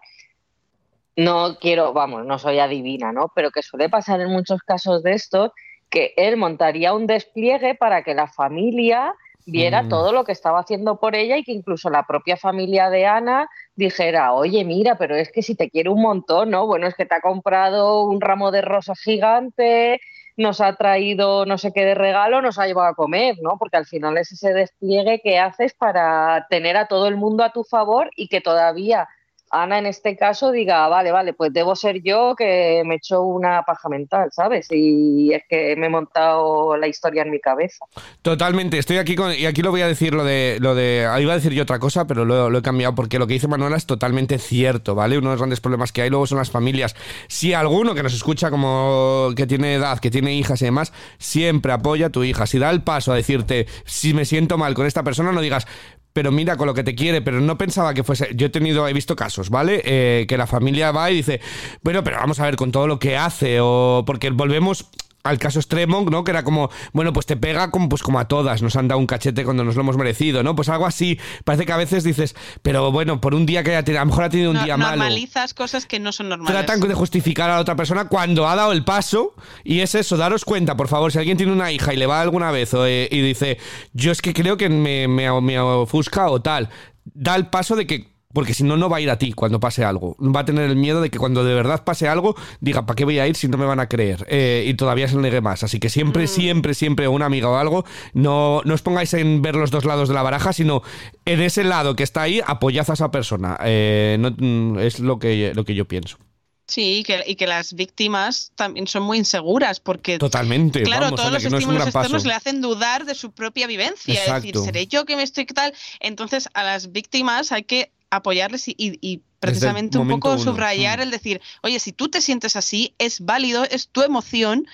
no quiero, vamos, no soy adivina, ¿no? Pero que suele pasar en muchos casos de estos, que él montaría un despliegue para que la familia viera mm. todo lo que estaba haciendo por ella y que incluso la propia familia de Ana dijera, oye, mira, pero es que si te quiere un montón, ¿no? Bueno, es que te ha comprado un ramo de rosas gigante, nos ha traído no sé qué de regalo, nos ha llevado a comer, ¿no? Porque al final es ese despliegue que haces para tener a todo el mundo a tu favor y que todavía Ana en este caso diga, vale, vale, pues debo ser yo que me echo una paja mental, ¿sabes? Y es que me he montado la historia en mi cabeza. Totalmente, estoy aquí con, y aquí lo voy a decir lo de, lo de, iba a decir yo otra cosa, pero lo, lo he cambiado porque lo que dice Manuela es totalmente cierto, ¿vale? Uno de los grandes problemas que hay luego son las familias. Si alguno que nos escucha como que tiene edad, que tiene hijas y demás, siempre apoya a tu hija. Si da el paso a decirte, si me siento mal con esta persona, no digas, pero mira con lo que te quiere, pero no pensaba que fuese. Yo he tenido, he visto casos, ¿vale? Eh, que la familia va y dice, bueno, pero vamos a ver con todo lo que hace, o porque volvemos al caso extremo, ¿no? Que era como, bueno, pues te pega como, pues como a todas, nos han dado un cachete cuando nos lo hemos merecido, ¿no? Pues algo así. Parece que a veces dices, pero bueno, por un día que haya tenido, a lo mejor ha tenido un día malo. Normalizas cosas que no son normales. Tratan de justificar a la otra persona cuando ha dado el paso y es eso, daros cuenta, por favor, si alguien tiene una hija y le va alguna vez eh, y dice, yo es que creo que me, me, me ofusca o tal, da el paso de que porque si no, no va a ir a ti cuando pase algo. Va a tener el miedo de que cuando de verdad pase algo, diga, ¿para qué voy a ir si no me van a creer? Eh, y todavía se negue más. Así que siempre, mm. siempre, siempre una amiga o algo, no, no os pongáis en ver los dos lados de la baraja, sino en ese lado que está ahí, apoyad a esa persona. Eh, mm, es lo que, lo que yo pienso. Sí, y que, las víctimas también son muy inseguras porque... Totalmente. Claro, todos los estímulos externos le hacen dudar de su propia vivencia. Es decir, ¿seré yo que me estoy tal? Entonces, a las víctimas hay que apoyarles y, precisamente un poco subrayar mm. el decir, oye, si tú te sientes así, es válido, es tu emoción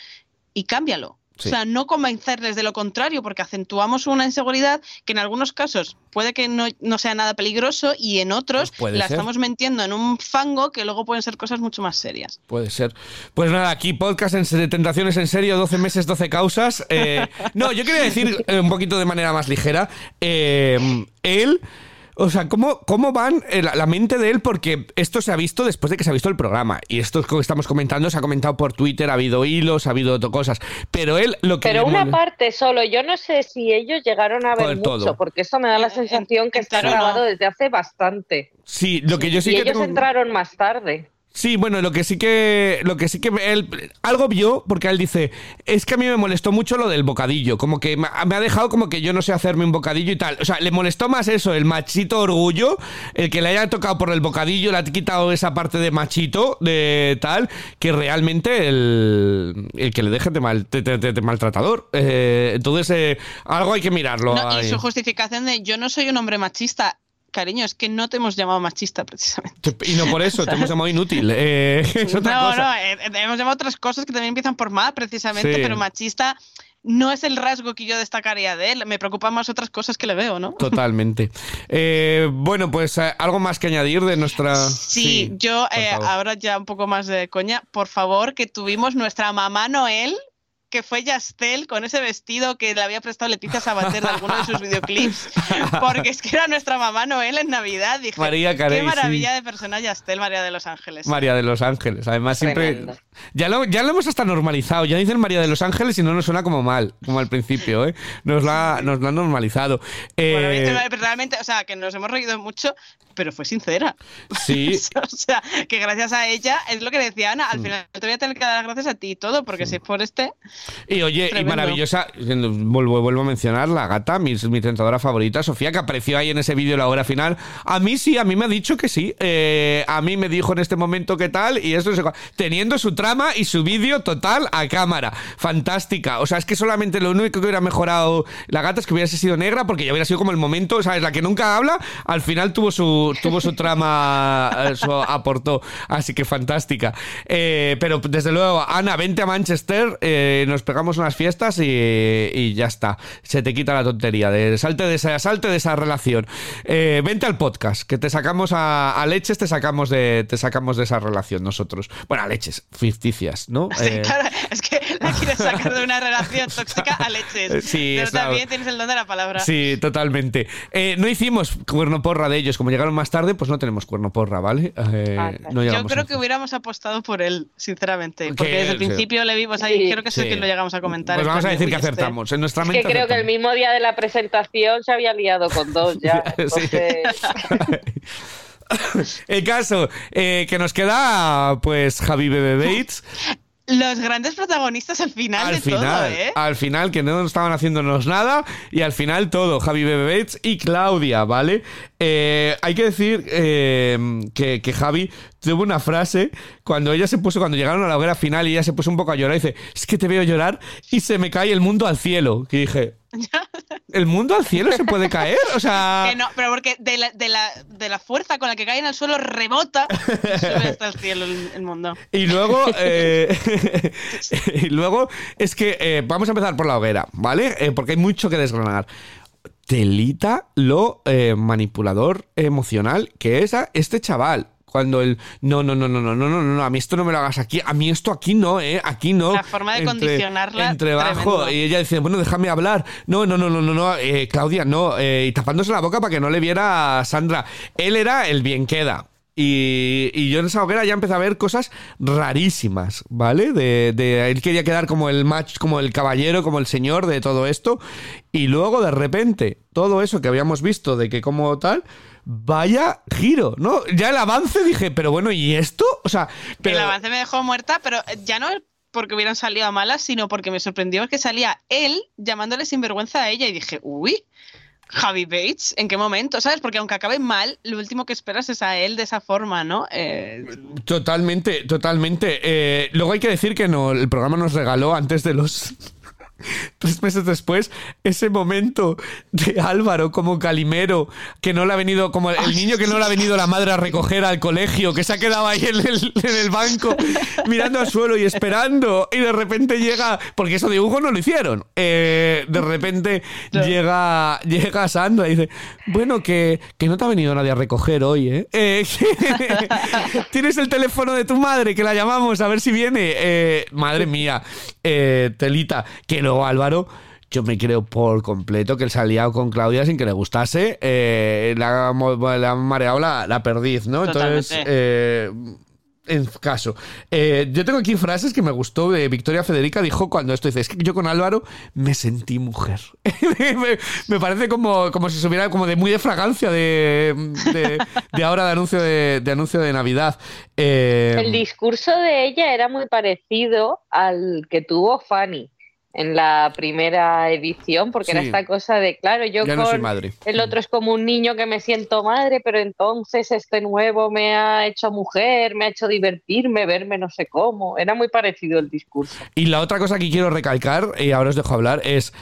y cámbialo. O sea, no convencerles de lo contrario, porque acentuamos una inseguridad que en algunos casos puede que no, sea nada peligroso y en otros pues la estamos metiendo en un fango que luego pueden ser cosas mucho más serias. Puede ser. Pues nada, aquí podcast en Tentaciones en serio, 12 meses, 12 causas. Eh, no, yo quería decir eh, un poquito de manera más ligera. Eh, él o sea, ¿cómo, cómo van eh, la, mente de él? Porque esto se ha visto después de que se ha visto el programa. Y esto que estamos comentando se ha comentado por Twitter, ha habido hilos, ha habido cosas. Pero él lo que. Pero una parte solo. Yo no sé si ellos llegaron a ver mucho, porque eso me da la sensación que está grabado desde hace bastante. Sí, lo que yo sí y que. Ellos entraron más tarde. Sí, bueno, lo que sí que. Lo que sí que él. Algo vio, porque él dice. Es que a mí me molestó mucho lo del bocadillo. Como que me ha dejado como que yo no sé hacerme un bocadillo y tal. O sea, le molestó más eso, el machito orgullo. El que le haya tocado por el bocadillo, le ha quitado esa parte de machito, de tal. Que realmente el. El que le deje de, mal, de, maltratador. Eh, entonces, eh, algo hay que mirarlo. y su justificación de yo no soy un hombre machista Cariño, es que no te hemos llamado machista precisamente. Y no por eso, te hemos llamado inútil. Eh, [laughs] no, no, eh, hemos llamado otras cosas que también empiezan por mal precisamente, pero machista no es el rasgo que yo destacaría de él. Me preocupan más otras cosas que le veo, ¿no? Totalmente. Eh, bueno, pues algo más que añadir de nuestra. Sí, yo ahora ya un poco más de coña. Por favor, que tuvimos nuestra mamá Noel que fue Yastel con ese vestido que le había prestado Leticia Sabater de alguno de sus videoclips, [laughs] porque es que era nuestra mamá Noel en Navidad. Dije, María Carey, qué maravilla de persona Yastel, María de los Ángeles. María de los Ángeles, además siempre... Ya lo, ya lo hemos hasta normalizado, ya dicen María de los Ángeles y no nos suena como mal, como al principio, ¿eh? Nos la, nos la han normalizado. Eh... realmente, o sea, que nos hemos reído mucho, pero fue sincera. Sí. [laughs] o sea, que gracias a ella, es lo que decía Ana, al mm. final te voy a tener que dar gracias a ti y todo, porque si es por este... Y oye, y maravillosa, vuelvo, vuelvo a mencionar, la gata, mi, mi tentadora favorita, Sofía, que apareció ahí en ese vídeo la hora final. A mí sí, a mí me ha dicho que sí. Eh, a mí me dijo en este momento que tal, y eso teniendo su y su vídeo total a cámara. Fantástica. O sea, es que solamente lo único que hubiera mejorado la gata es que hubiese sido negra, porque ya hubiera sido como el momento, ¿sabes? La que nunca habla, al final tuvo su, tuvo su trama, [laughs] eso aportó. Así que fantástica. Eh, pero desde luego, Ana, vente a Manchester, eh, nos pegamos unas fiestas y, ya está. Se te quita la tontería salte de esa, salte de esa relación. Eh, vente al podcast, que te sacamos a, leches, te sacamos de, te sacamos de esa relación nosotros. Bueno, a leches, ficticias, ¿no? [laughs] Eh, es que la quieres sacar de una [laughs] relación tóxica a leches. Sí, Pero también tienes el don de la palabra. Sí, totalmente. Eh, no hicimos cuerno porra de ellos, como llegaron más tarde, pues no tenemos cuerno porra, ¿vale? Ah, Yo creo que hubiéramos apostado por él, sinceramente. Porque desde el principio le vimos ahí, creo que es el que lo llegamos a comentar. Pues vamos a decir que acertamos. En nuestra mente. que creo que el mismo día de la presentación se había liado con dos ya. [laughs] [laughs] el caso eh, que nos queda, pues Javi Bebe Bates. Los grandes protagonistas al final al de final, todo, ¿eh? Al final, que no estaban haciéndonos nada, y al final todo, Javi Bebe Bates y Claudia, ¿vale? Eh, hay que decir eh, que, que, Javi tuvo una frase cuando ella se puso, cuando llegaron a la hoguera final y ella se puso un poco a llorar y dice, es que te veo llorar y se me cae el mundo al cielo. Que dije, [laughs] ¿el mundo al cielo se puede caer? O sea... [laughs] Que no, pero porque de la, de, la, de la fuerza con la que cae en el suelo rebota y sube hasta el cielo el, mundo. [laughs] Y luego, eh, y luego es que vamos a empezar por la hoguera, ¿vale? porque hay mucho que desgranar telita lo eh, manipulador emocional que es a este chaval. Cuando el no, no, no, no, no, no, no, no, a mí esto no me lo hagas aquí, a mí esto aquí no, eh, aquí no. La forma de condicionarla. Entre bajo, y ella dice, bueno, déjame hablar. No, no, no, no, no, no, eh, Claudia, no, eh, y tapándose la boca para que no le viera a Sandra. Él era el bien queda. Y, yo en esa hoguera ya empecé a ver cosas rarísimas, ¿vale? De, de, él quería quedar como el match, como el caballero, como el señor de todo esto. Y luego de repente, todo eso que habíamos visto de que como tal, vaya giro, ¿no? Ya el avance dije, pero bueno, ¿y esto? O sea, pero... El avance me dejó muerta, pero ya no porque hubieran salido a malas, sino porque me sorprendió que salía él llamándole sinvergüenza a ella y dije, uy, Javi Bates, ¿en qué momento? ¿Sabes? Porque aunque acabe mal, lo último que esperas es a él de esa forma, ¿no? Eh, totalmente, totalmente. Eh, luego hay que decir que no, el programa nos regaló antes de los tres meses después, ese momento de Álvaro como calimero, que no le ha venido, como el niño que no le ha venido la madre a recoger al colegio, que se ha quedado ahí en el, banco mirando al suelo y esperando, y de repente llega, porque eso de Hugo no lo hicieron, eh, de repente llega, llega Sandra y dice, bueno, que, no te ha venido nadie a recoger hoy, ¿eh? [laughs] eh [laughs] Tienes el teléfono de tu madre, que la llamamos a ver si viene. Eh, madre mía, Telita, que luego Álvaro yo me creo por completo que él se ha liado con Claudia sin que le gustase. Eh, le, ha, mareado la, perdiz, ¿no? Entonces, eh, en caso. Eh, yo tengo aquí frases que me gustó de Victoria Federica. Dijo cuando esto dice: Es que yo con Álvaro me sentí mujer. [laughs] me, parece como, como si se hubiera como de muy de fragancia de, de, ahora de anuncio de, anuncio de Navidad. El discurso de ella era muy parecido al que tuvo Fanny en la primera edición, porque era esta cosa de, claro, yo con el otro es como un niño que me siento madre, pero entonces este nuevo me ha hecho mujer, me ha hecho divertirme, verme no sé cómo. Era muy parecido el discurso. Y la otra cosa que quiero recalcar, y ahora os dejo hablar, es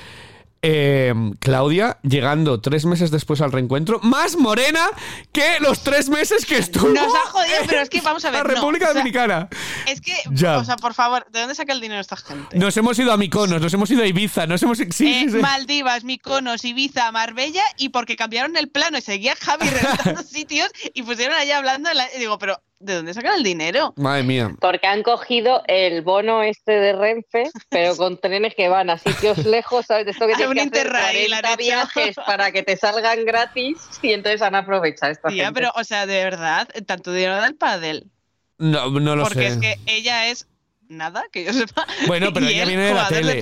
eh, Claudia llegando tres meses después al reencuentro, más morena que los tres meses que estuvo. Nos ha jodido, pero es que vamos a ver. La República Dominicana. Es que, o sea, por favor, ¿de dónde saca el dinero esta gente? Nos hemos ido a Miconos, nos hemos ido a Ibiza, nos hemos. Sí, eh, Maldivas, Miconos, Ibiza, Marbella, y porque cambiaron el plano y seguía Javi reventando [laughs] sitios y pusieron allá hablando. y digo, pero ¿De dónde sacan el dinero? Madre mía. Porque han cogido el bono este de Renfe, pero [laughs] con trenes que van a sitios lejos, ¿sabes? Esto que [laughs] tienes que hacer 40 viajes para que te salgan gratis y entonces han aprovechado esta Tía, pero, o sea, de verdad, tanto dinero del pádel. No, no lo sé. Porque es que ella es nada, que yo sepa. Bueno, pero [laughs] ella viene de la tele.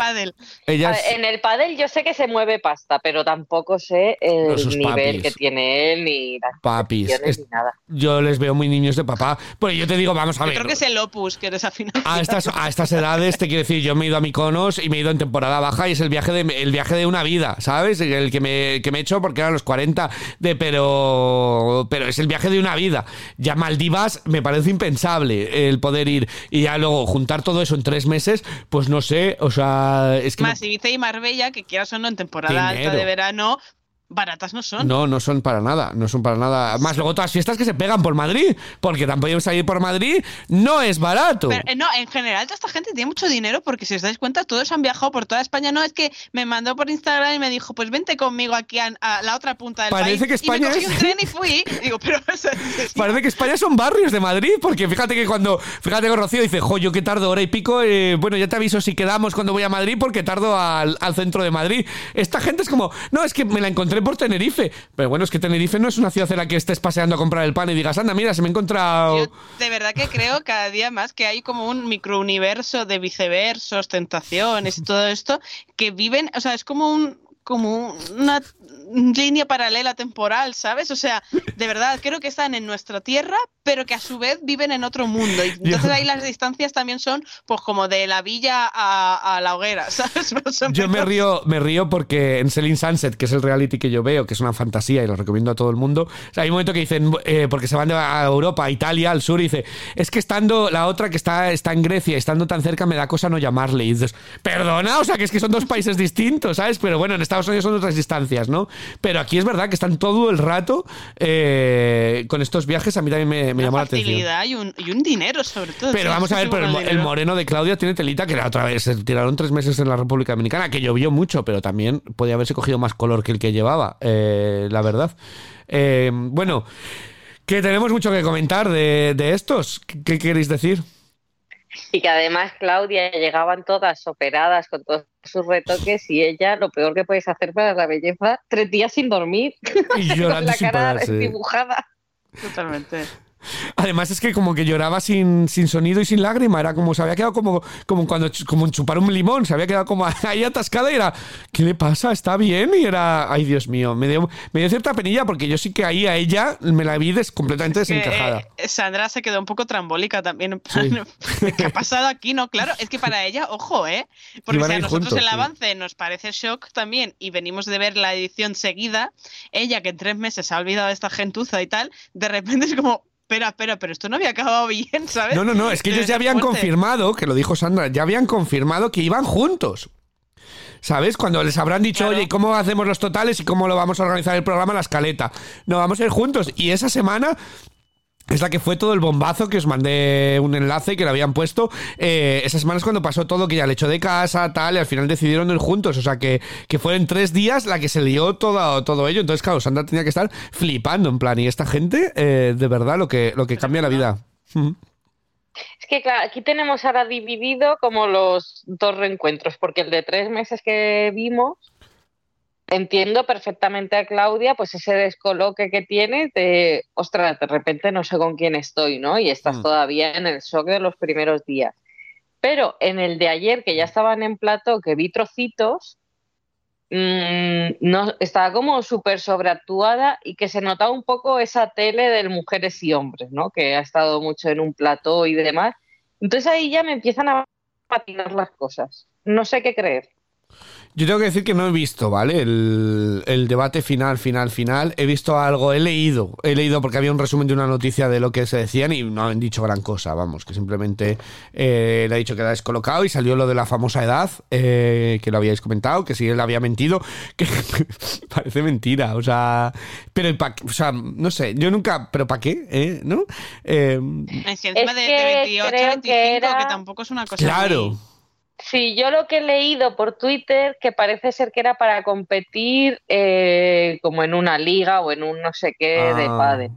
En el pádel yo sé que se mueve pasta, pero tampoco sé el nivel que tiene él ni las papis ni nada. Yo les veo muy niños de papá. Pues yo te digo, vamos a ver. Yo creo que es el opus que desafina. A estas, a estas edades te quiero decir, yo me he ido a Miconos y me he ido en temporada baja y es el viaje de el viaje de una vida, ¿sabes? El que me, que me he hecho porque eran los 40 de pero pero es el viaje de una vida. Ya Maldivas me parece impensable el poder ir y ya luego juntar todo eso en tres meses, pues no sé, o sea, es que... Más Ibiza y Marbella, que quieras o no, en temporada alta de verano, baratas no son. No, no son para nada, no son para nada. Más luego todas las fiestas que se pegan por Madrid, porque tampoco salir por Madrid no es barato. Eh, no, en general toda esta gente tiene mucho dinero porque si os dais cuenta todos han viajado por toda España. No es que me mandó por Instagram y me dijo, pues vente conmigo aquí a, la otra punta del Parece país. que España y me cogí un tren y fui. [laughs] Digo, pero Parece que España son barrios de Madrid, porque fíjate que cuando, fíjate que Rocío dice, jo, yo que tardo hora y pico, eh, bueno, ya te aviso si quedamos cuando voy a Madrid porque tardo al, al centro de Madrid. Esta gente es como, no, es que me la encontré por Tenerife. Pero bueno, es que Tenerife no es una ciudad en la que estés paseando a comprar el pan y digas, anda, mira, se me ha encontrado. de verdad que creo cada día más que hay como un microuniverso de viceversos, tentaciones y todo esto que viven, o sea, es como un como una línea paralela temporal, ¿sabes? O sea, de verdad, creo que están en nuestra tierra, pero que a su vez viven en otro mundo. Y entonces ahí las distancias también son, pues, como de la villa a, la hoguera, [laughs] ¿sabes? yo me río, me río porque en Selling Sunset, que es el reality que yo veo, que es una fantasía y lo recomiendo a todo el mundo, hay un momento que dicen, eh, porque se van a Europa, a Italia, al sur, y dice, es que estando la otra que está, está en Grecia, estando tan cerca, me da cosa no llamarle. Y dices, perdona, o sea, que es que son dos países distintos, ¿sabes? Pero bueno, en Estados Unidos son otras distancias, ¿no? Pero aquí es verdad que están todo el rato eh, con estos viajes, a mí también me, me llamó la atención. Y un, y un dinero, sobre todo. Pero vamos a ver, pero el, moreno de Claudia tiene telita que la otra vez se tiraron tres meses en la República Dominicana, que llovió mucho, pero también podía haberse cogido más color que el que llevaba, eh, la verdad. Eh, bueno, que tenemos mucho que comentar de, de estos. ¿Qué queréis decir? Y que además Claudia llegaban todas operadas con todos sus retoques y ella, lo peor que puedes hacer para la belleza, tres días sin dormir. Y llorando [laughs] con la cara sin dibujada. Totalmente. Además es que como que lloraba sin, sin sonido y sin lágrima, era como se había quedado como, como cuando como chupar un limón, se había quedado como [laughs] ahí atascada y era, ¿qué le pasa? ¿Está bien? Y era, ay Dios mío, me dio, me dio cierta penilla porque yo sí que ahí a ella me la vi completamente desencajada. Eh, Sandra se quedó un poco trambólica también. [laughs] ¿Qué ha pasado aquí? No, claro, es que para ella, ojo, ¿eh? Porque si a nosotros el avance nos parece shock también y venimos de ver la edición seguida, ella que en tres meses se ha olvidado de esta gentuza y tal, de repente es como, espera, espera, pero esto no había acabado bien, [laughs] ¿sabes? No, no, no, es que ellos ya habían confirmado, que lo dijo Sandra, ya habían confirmado que iban juntos. ¿Sabes? Cuando les habrán dicho, oye, ¿cómo hacemos los totales y cómo lo vamos a organizar el programa, la escaleta? No, vamos a ir juntos. Y esa semana es la que fue todo el bombazo que os mandé un enlace que le habían puesto. Eh, esas semanas cuando pasó todo, que ya le echó de casa, tal, y al final decidieron ir juntos. O sea, que, que fueron tres días la que se lió todo, todo ello. Entonces, claro, Sandra tenía que estar flipando, en plan, y esta gente, eh, de verdad, lo que, lo que cambia la vida. Es que, aquí tenemos ahora dividido como los dos reencuentros, porque el de tres meses que vimos entiendo perfectamente a Claudia, pues ese descoloque que tiene de, ostras, de repente no sé con quién estoy, ¿no? Y estás mm. todavía en el shock de los primeros días. Pero en el de ayer, que ya estaban en plato, que vi trocitos, mm, no, estaba como súper sobreactuada y que se notaba un poco esa tele de mujeres y hombres, ¿no? Que ha estado mucho en un plató y demás. Entonces ahí ya me empiezan a patinar las cosas. No sé qué creer. Yo tengo que decir que no he visto, ¿vale? El, debate final, final, final. He visto algo, he leído, he leído porque había un resumen de una noticia de lo que se decían y no han dicho gran cosa, vamos, que simplemente eh, le ha dicho que era descolocado y salió lo de la famosa edad, eh, que lo habíais comentado, que si él había mentido, [laughs] que [laughs] parece mentira, o sea, pero, o sea, no sé, yo nunca, pero ¿para qué? ¿Eh? ¿No? Eh, encima de, 28, 25, que, tampoco es una cosa. Claro. Sí, yo lo que he leído por Twitter, que parece ser que era para competir eh, como en una liga o en un no sé qué de ah. padre.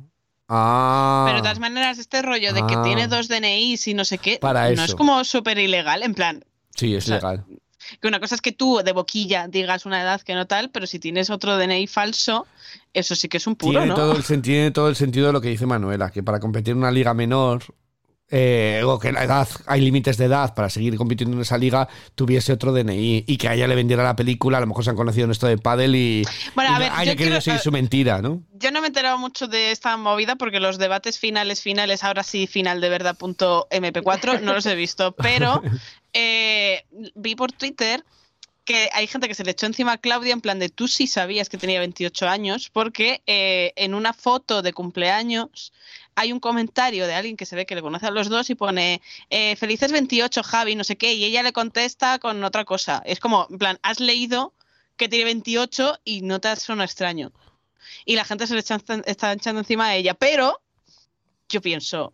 Ah. Pero de todas maneras, este rollo de que ah. tiene dos DNIs y no sé qué, no es como súper ilegal, en plan. Sí, es legal. Que una cosa es que tú de boquilla digas una edad que no tal, pero si tienes otro DNI falso, eso sí que es un puro, tiene Todo el, [laughs] tiene todo el sentido de lo que dice Manuela, que para competir en una liga menor eh, o que la edad, hay límites de edad para seguir compitiendo en esa liga, tuviese otro DNI y que a ella le vendiera la película, a lo mejor se han conocido en esto de Paddle y, bueno, a ver, haya querido seguir su mentira, ¿no? Yo no me enteraba mucho de esta movida porque los debates finales, finales, ahora sí, final de verdad.mp4, no los he visto, [laughs] pero eh, vi por Twitter que hay gente que se le echó encima a Claudia en plan de tú sí sabías que tenía 28 años porque eh, en una foto de cumpleaños hay un comentario de alguien que se ve que le conoce a los dos y pone eh, felices 28 Javi, no sé qué, y ella le contesta con otra cosa. Es como, en plan, has leído que tiene 28 y no te suena extraño. Y la gente se le está echando encima de ella, pero yo pienso,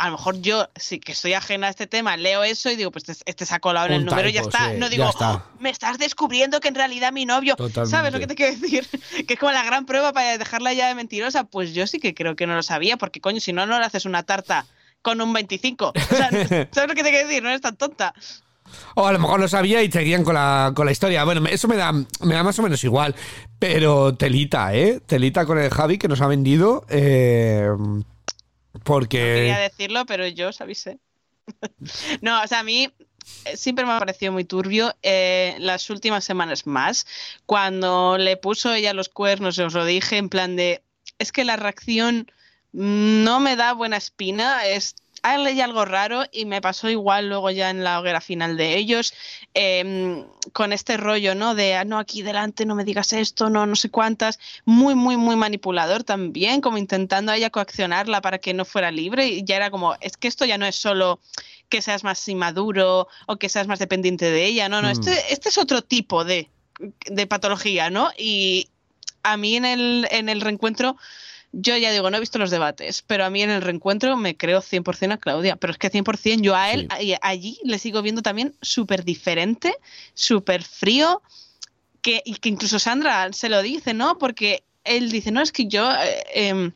a lo mejor yo, sí que estoy ajena a este tema, leo eso y digo, pues este, este se ha colado en el número y ya está. no digo, oh, me estás descubriendo que en realidad mi novio, ¿sabes lo que te quiero decir? [laughs] que es como la gran prueba para dejarla ya de mentirosa. Pues yo sí que creo que no lo sabía, porque coño, si no, no le haces una tarta con un 25. [laughs] ¿Sabes lo que te quiero decir? No eres tan tonta. O a lo mejor lo sabía y seguían con la, con la historia. Bueno, eso me da, me da más o menos igual. Pero telita, ¿eh? Telita con el Javi que nos ha vendido. Eh, porque. No quería decirlo, pero yo os avisé. [laughs] no, o sea, a mí eh, siempre me ha parecido muy turbio. Eh, las últimas semanas más, cuando le puso ella los cuernos, os lo dije, en plan de, es que la reacción no me da buena espina, es hay algo raro y me pasó igual luego ya en la hoguera final de ellos, em, con este rollo, ¿no? De, ah, no, aquí delante no me digas esto, no, no sé cuántas, muy, muy, muy manipulador también, como intentando a ella coaccionarla para que no fuera libre y ya era como, es que esto ya no es solo que seas más inmaduro o que seas más dependiente de ella, no, no, este, mm. este es otro tipo de, de patología, ¿no? Y a mí en el, en el reencuentro yo ya digo, no he visto los debates, pero a mí en el reencuentro me creo 100% a Claudia. Pero es que 100% yo a él allí le sigo viendo también súper diferente, súper frío, que, y que incluso Sandra se lo dice, ¿no? Porque él dice, no, es que yo... Eh, em,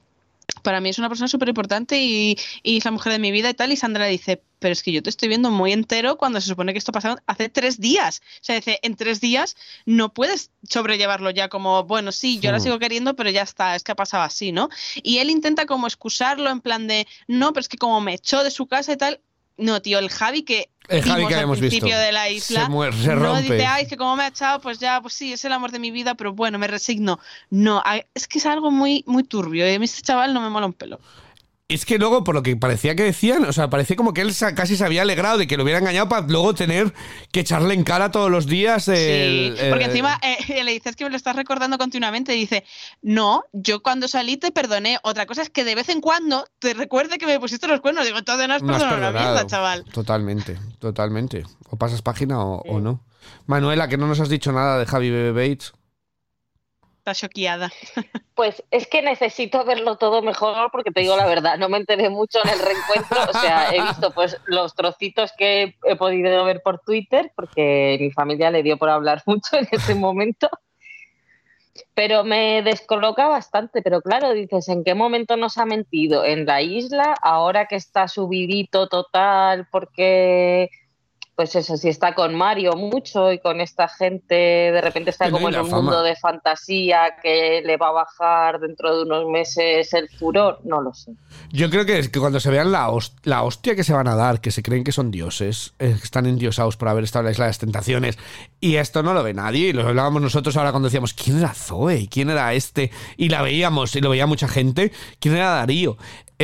para mí es una persona súper importante y, es la mujer de mi vida y tal. Y Sandra dice, pero es que yo te estoy viendo muy entero cuando se supone que esto pasó hace tres días. O sea, dice, en tres días no puedes sobrellevarlo ya como, bueno, sí, yo la sigo queriendo, pero ya está, es que ha pasado así, ¿no? Y él intenta como excusarlo en plan de, no, pero es que como me echó de su casa y tal, no, tío, el Javi que el Javi que al principio de la isla se, no dice, ay, que como me ha echado, pues ya, pues sí, es el amor de mi vida, pero bueno, me resigno. No, es que es algo muy, muy turbio. Y a mí este chaval no me mola un pelo. Es que luego, por lo que parecía que decían, o sea, parecía como que él casi se había alegrado de que lo hubiera engañado para luego tener que echarle en cara todos los días. El, sí, porque encima eh, [laughs] le dices que me lo estás recordando continuamente y dice, no, yo cuando salí te perdoné. Otra cosa es que de vez en cuando te recuerde que me pusiste los cuernos. Digo, entonces no has perdonado la mierda, chaval. Totalmente, totalmente. O pasas página o, o no. Manuela, que no nos has dicho nada de Javi Bates está choqueada. [laughs] Pues es que necesito verlo todo mejor porque te digo la verdad, no me enteré mucho en el reencuentro, o sea, he visto pues los trocitos que he podido ver por Twitter porque mi familia le dio por hablar [laughs] mucho en ese momento. Pero me descoloca bastante, pero claro, dices, ¿en qué momento nos ha mentido? ¿En la isla? Ahora que está subidito total porque pues eso, si está con Mario mucho y con esta gente, de repente está como en un mundo de fantasía que le va a bajar dentro de unos meses el furor, no lo sé. Yo creo que, es que cuando se vean la, la hostia que se van a dar, que se creen que son dioses, eh, que están endiosados por haber estado en la isla de las tentaciones, y esto no lo ve nadie, y lo hablábamos nosotros ahora cuando decíamos, ¿quién era Zoe? ¿Quién era este? Y la veíamos, y lo veía mucha gente, ¿quién era Darío?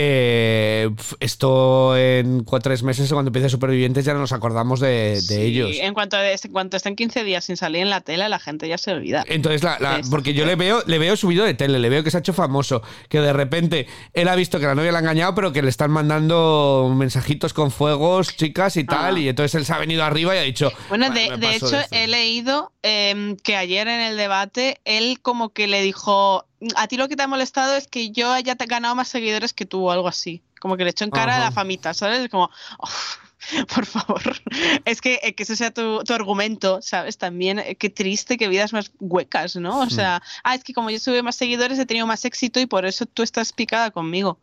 Eh, esto en cuatro tres meses, cuando empiece Supervivientes, ya no nos acordamos de, ellos. En cuanto, en cuanto estén 15 días sin salir en la tele, la gente ya se olvida. Entonces, porque yo le veo, le veo subido de tele, le veo que se ha hecho famoso, que de repente él ha visto que la novia le ha engañado, pero que le están mandando mensajitos con fuegos, chicas y tal, ah. y entonces él se ha venido arriba y ha dicho. Bueno, de, hecho, he leído em, que ayer en el debate él como que le dijo a ti lo que te ha molestado es que yo haya ganado más seguidores que tú o algo así. Como que le echó en cara a la famita, ¿sabes? Como, [laughs] por favor. Es que, eh, que ese sea tu, argumento, ¿sabes? También, eh, qué triste que vidas más huecas, ¿no? O sea, ah, es que como yo tuve más seguidores, he tenido más éxito y por eso tú estás picada conmigo.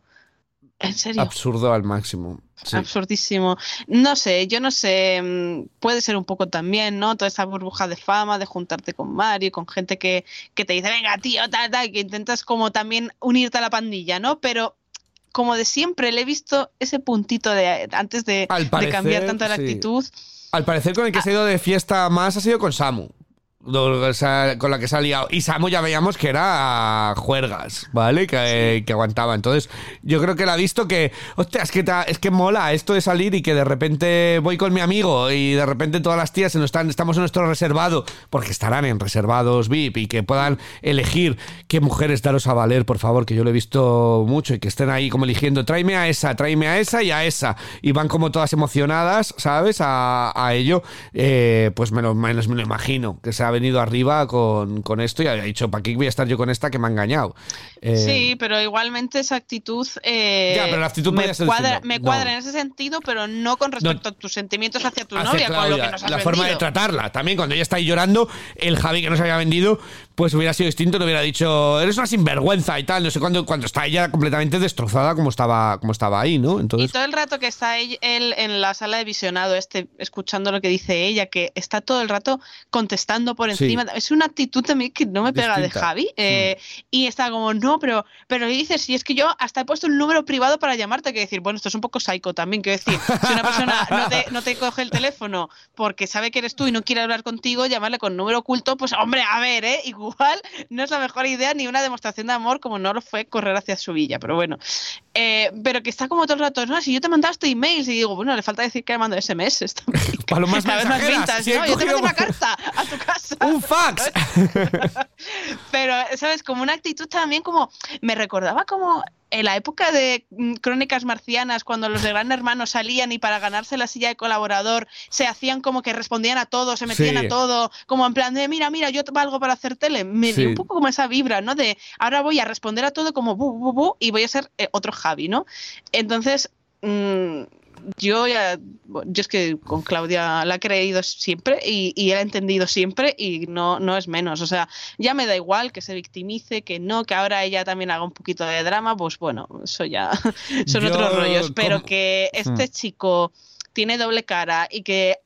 ¿En serio? Absurdo al máximo. Absurdísimo. No sé, yo no sé, mm, puede ser un poco también, ¿no? Toda esa burbuja de fama, de juntarte con Mario, con gente que, que te dice, venga, tío, tal, tal, que intentas como también unirte a la pandilla, ¿no? Pero como de siempre, le he visto ese puntito de antes de, cambiar tanto la actitud. Al parecer con el que se ha ido de fiesta más ha sido con Samu con la que se ha liado. Y Samu ya veíamos que era juergas, ¿vale? Que, que, aguantaba. Entonces, yo creo que él ha visto que, hostia, es que, es que mola esto de salir y que de repente voy con mi amigo y de repente todas las tías están, estamos en nuestro reservado, porque estarán en reservados VIP y que puedan elegir qué mujeres daros a valer, por favor, que yo lo he visto mucho y que estén ahí como eligiendo, tráeme a esa, tráeme a esa y a esa. Y van como todas emocionadas, ¿sabes? A, a ello. Eh, pues me lo, me lo imagino, que se ha venido arriba con, con esto y ha dicho, ¿para qué voy a estar yo con esta que me ha engañado? Eh, sí, pero igualmente esa actitud, eh, me, cuadra, me cuadra en ese sentido, pero no con respecto a tus sentimientos hacia tu novia, con lo que nos has La forma de tratarla. También cuando ella está ahí llorando, el Javi que nos había vendido, pues hubiera sido distinto, le hubiera dicho, eres una sinvergüenza y tal, no sé cuándo, cuando está ella completamente destrozada como estaba, como estaba ahí, ¿no? Entonces... Y todo el rato que está él en la sala de visionado, este, escuchando lo que dice ella, que está todo el rato contestando por encima. Es una actitud también que no me pega de Javi. Eh, mm. Y está como, no, pero, pero dices, si es que yo hasta he puesto un número privado para llamarte, que decir, bueno, esto es un poco psycho también, que decir, si una persona no te, no te coge el teléfono porque sabe que eres tú y no quiere hablar contigo, llamarle con número oculto, pues hombre, a ver, ¿eh? igual no es la mejor idea ni una demostración de amor como no lo fue correr hacia su villa, pero bueno. Eh, pero que está como todo el rato, no, si yo te mandaste emails y digo, bueno, le falta decir que le mando SMS. Para lo más vintas, ¿no? Yo te mando una [laughs] carta a tu casa. [laughs] ¡Un fax! [laughs] pero, ¿sabes? Como una actitud también como, me recordaba como en la época de mm, Crónicas Marcianas, cuando los de Gran Hermano salían y para ganarse la silla de colaborador se hacían como que respondían a todo, se metían a todo, como en plan de, mira, mira, yo valgo para hacer tele. Me dio un poco como esa vibra, ¿no? De ahora voy a responder a todo como bu, bu, bu, y voy a ser eh, otro Javi, ¿no? Entonces, mmm, yo ya, yo es que con Claudia la he creído siempre y, y la he entendido siempre y no, no es menos. O sea, ya me da igual que se victimice, que no, que ahora ella también haga un poquito de drama, pues bueno, eso ya [laughs] son otros rollos. Pero que este hmm. chico tiene doble cara y que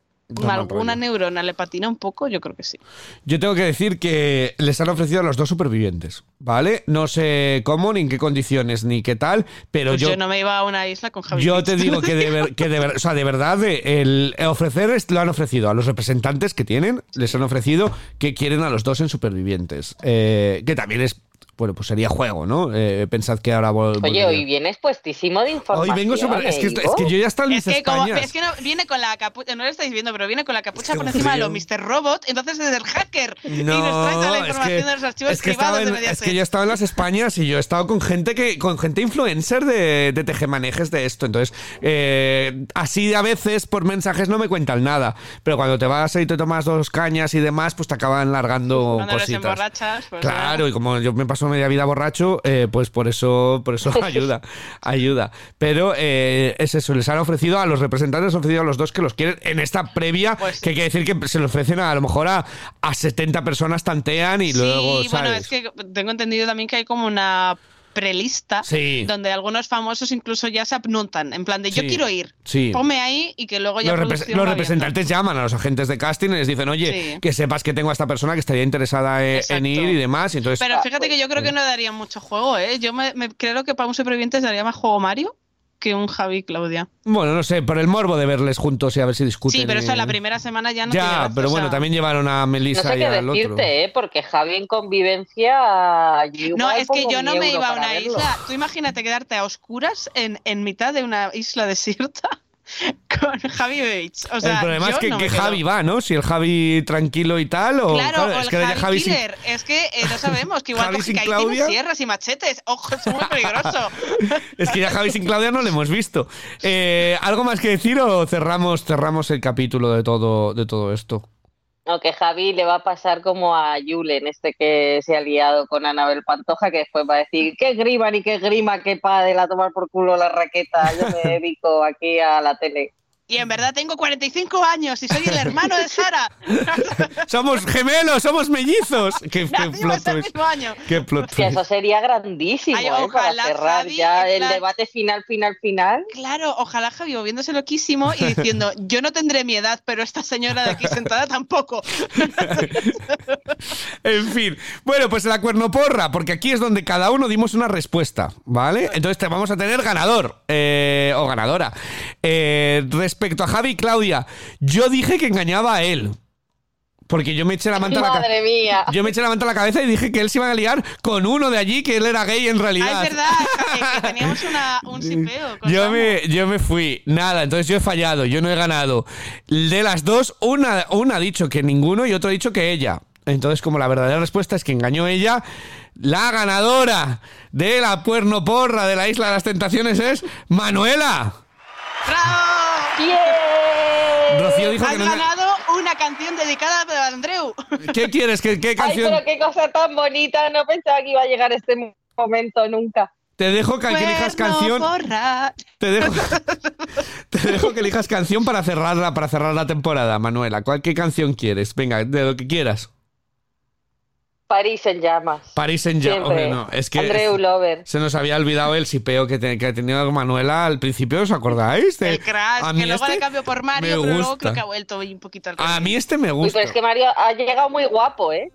alguna neurona le patina un poco, yo creo que sí. Yo tengo que decir que les han ofrecido a los dos supervivientes, ¿vale? No sé cómo, ni en qué condiciones, ni qué tal, pero pues yo... no me iba a una isla con Javier. Yo te digo que de, [laughs] que de, o sea, de verdad, el ofrecer lo han ofrecido a los representantes que tienen, les han ofrecido que quieren a los dos en supervivientes, eh, que también es bueno, pues sería juego, ¿no? Eh, pensad que ahora Oye, hoy vienes puestísimo de información. Hoy vengo súper... Es, que, es que yo ya estoy en es que, como, es que no, viene con la capucha, no lo estáis viendo, pero viene con la capucha por encima de lo Mr. Robot, entonces es el hacker. No, y nos trae toda la información de los archivos es que privados en, de Es que yo he estado en las Españas y yo he estado con gente que con gente influencer de, de tejemanejes de esto. Entonces, eh, así a veces por mensajes no me cuentan nada. Pero cuando te vas y te tomas dos cañas y demás, pues te acaban largando cuando cositas. Pues claro, y como yo me paso media vida borracho, eh, pues por eso, por eso [laughs] ayuda, ayuda. Pero eh, es eso, les han ofrecido a los representantes, les han ofrecido a los dos que los quieren en esta previa, pues que quiere decir que se lo ofrecen a, lo mejor a, a 70 personas tantean y luego. Sí, bueno, es que tengo entendido también que hay como una prelista donde algunos famosos incluso ya se apuntan en plan de yo quiero ir, ponme ahí y que luego ya los, los representantes llaman a los agentes de casting y les dicen oye que sepas que tengo a esta persona que estaría interesada en, ir y demás entonces pero fíjate que yo creo que no daría mucho juego ¿eh? yo me, creo que para un superviviente daría más juego Mario que un Javi y Claudia. Bueno, no sé, por el morbo de verles juntos y a ver si discuten. Sí, pero eso la primera semana ya no Ya, pero bueno, también llevaron a Melissa no sé y al decirte, ¿eh? Porque Javi en convivencia. No, es que yo no me iba a una isla. Tú imagínate quedarte a oscuras en, en mitad de una isla [laughs] desierta [laughs] con Javi Bates. O sea, el problema es que, Javi va, ¿no? Si el Javi tranquilo y tal, o. Claro, o es que Javi, Killer. Es que eh, no sabemos, que igual Javi sin que Claudia... sierras y machetes. Ojo, es muy peligroso. [laughs] es que ya Javi sin Claudia no lo hemos visto. Eh, ¿Algo más que decir o cerramos, cerramos el capítulo de todo, de todo esto? No, que Javi le va a pasar como a Julen, este que se ha liado con Anabel Pantoja, que después va a decir, qué grima ni qué grima, qué padre, la tomar por culo la raqueta, yo me [laughs] dedico aquí a la tele. Y en verdad tengo 45 años y soy el hermano de Sara. [laughs] somos gemelos, somos mellizos. Qué, qué plot el mismo año. Qué plot que eso sería grandísimo, ¿eh? Para cerrar ya el debate final, final, final. Claro, ojalá Javi viéndose loquísimo y diciendo, [laughs] yo no tendré mi edad, pero esta señora de aquí sentada tampoco. [laughs] en fin. Bueno, pues la cuernoporra, porque aquí es donde cada uno dimos una respuesta, ¿vale? Entonces te vamos a tener ganador eh, o ganadora. Eh, respecto a Javi y Claudia, yo dije que engañaba a él. Porque yo me eché la manta a la cabeza. Yo me eché la manta a la cabeza y dije que él se iba a liar con uno de allí, que él era gay en realidad. Ah, es verdad, que, [laughs] teníamos un sipeo. Yo me, yo me fui. Nada, entonces yo he fallado, yo no he ganado. De las dos, una, una ha dicho que ninguno y otro ha dicho que ella. Entonces, como la verdadera respuesta es que engañó ella, la ganadora de la puerno porra de la Isla de las Tentaciones es Manuela. ¡Bravo! ¡Bien! Rocío dijo Has que no ganado una canción dedicada a Andreu. [laughs] ¿Qué quieres? ¿Qué, qué canción? Ay, pero qué cosa tan bonita. No pensaba que iba a llegar este momento nunca. Te dejo que, elijas canción. Te dejo, [laughs] [laughs] te dejo que elijas canción para cerrarla, para cerrar la temporada, Manuela. ¿Cuál qué canción quieres? Venga, de lo que quieras. París en llamas. París en llamas. es que Andreu Lover. Se nos había olvidado el sipeo que, que ha tenido Manuela al principio, ¿os acordáis? el crash, que luego le este cambió por Mario, pero luego creo que ha vuelto un poquito al A mí este me gusta. Uy, pero es que Mario ha llegado muy guapo, ¿eh?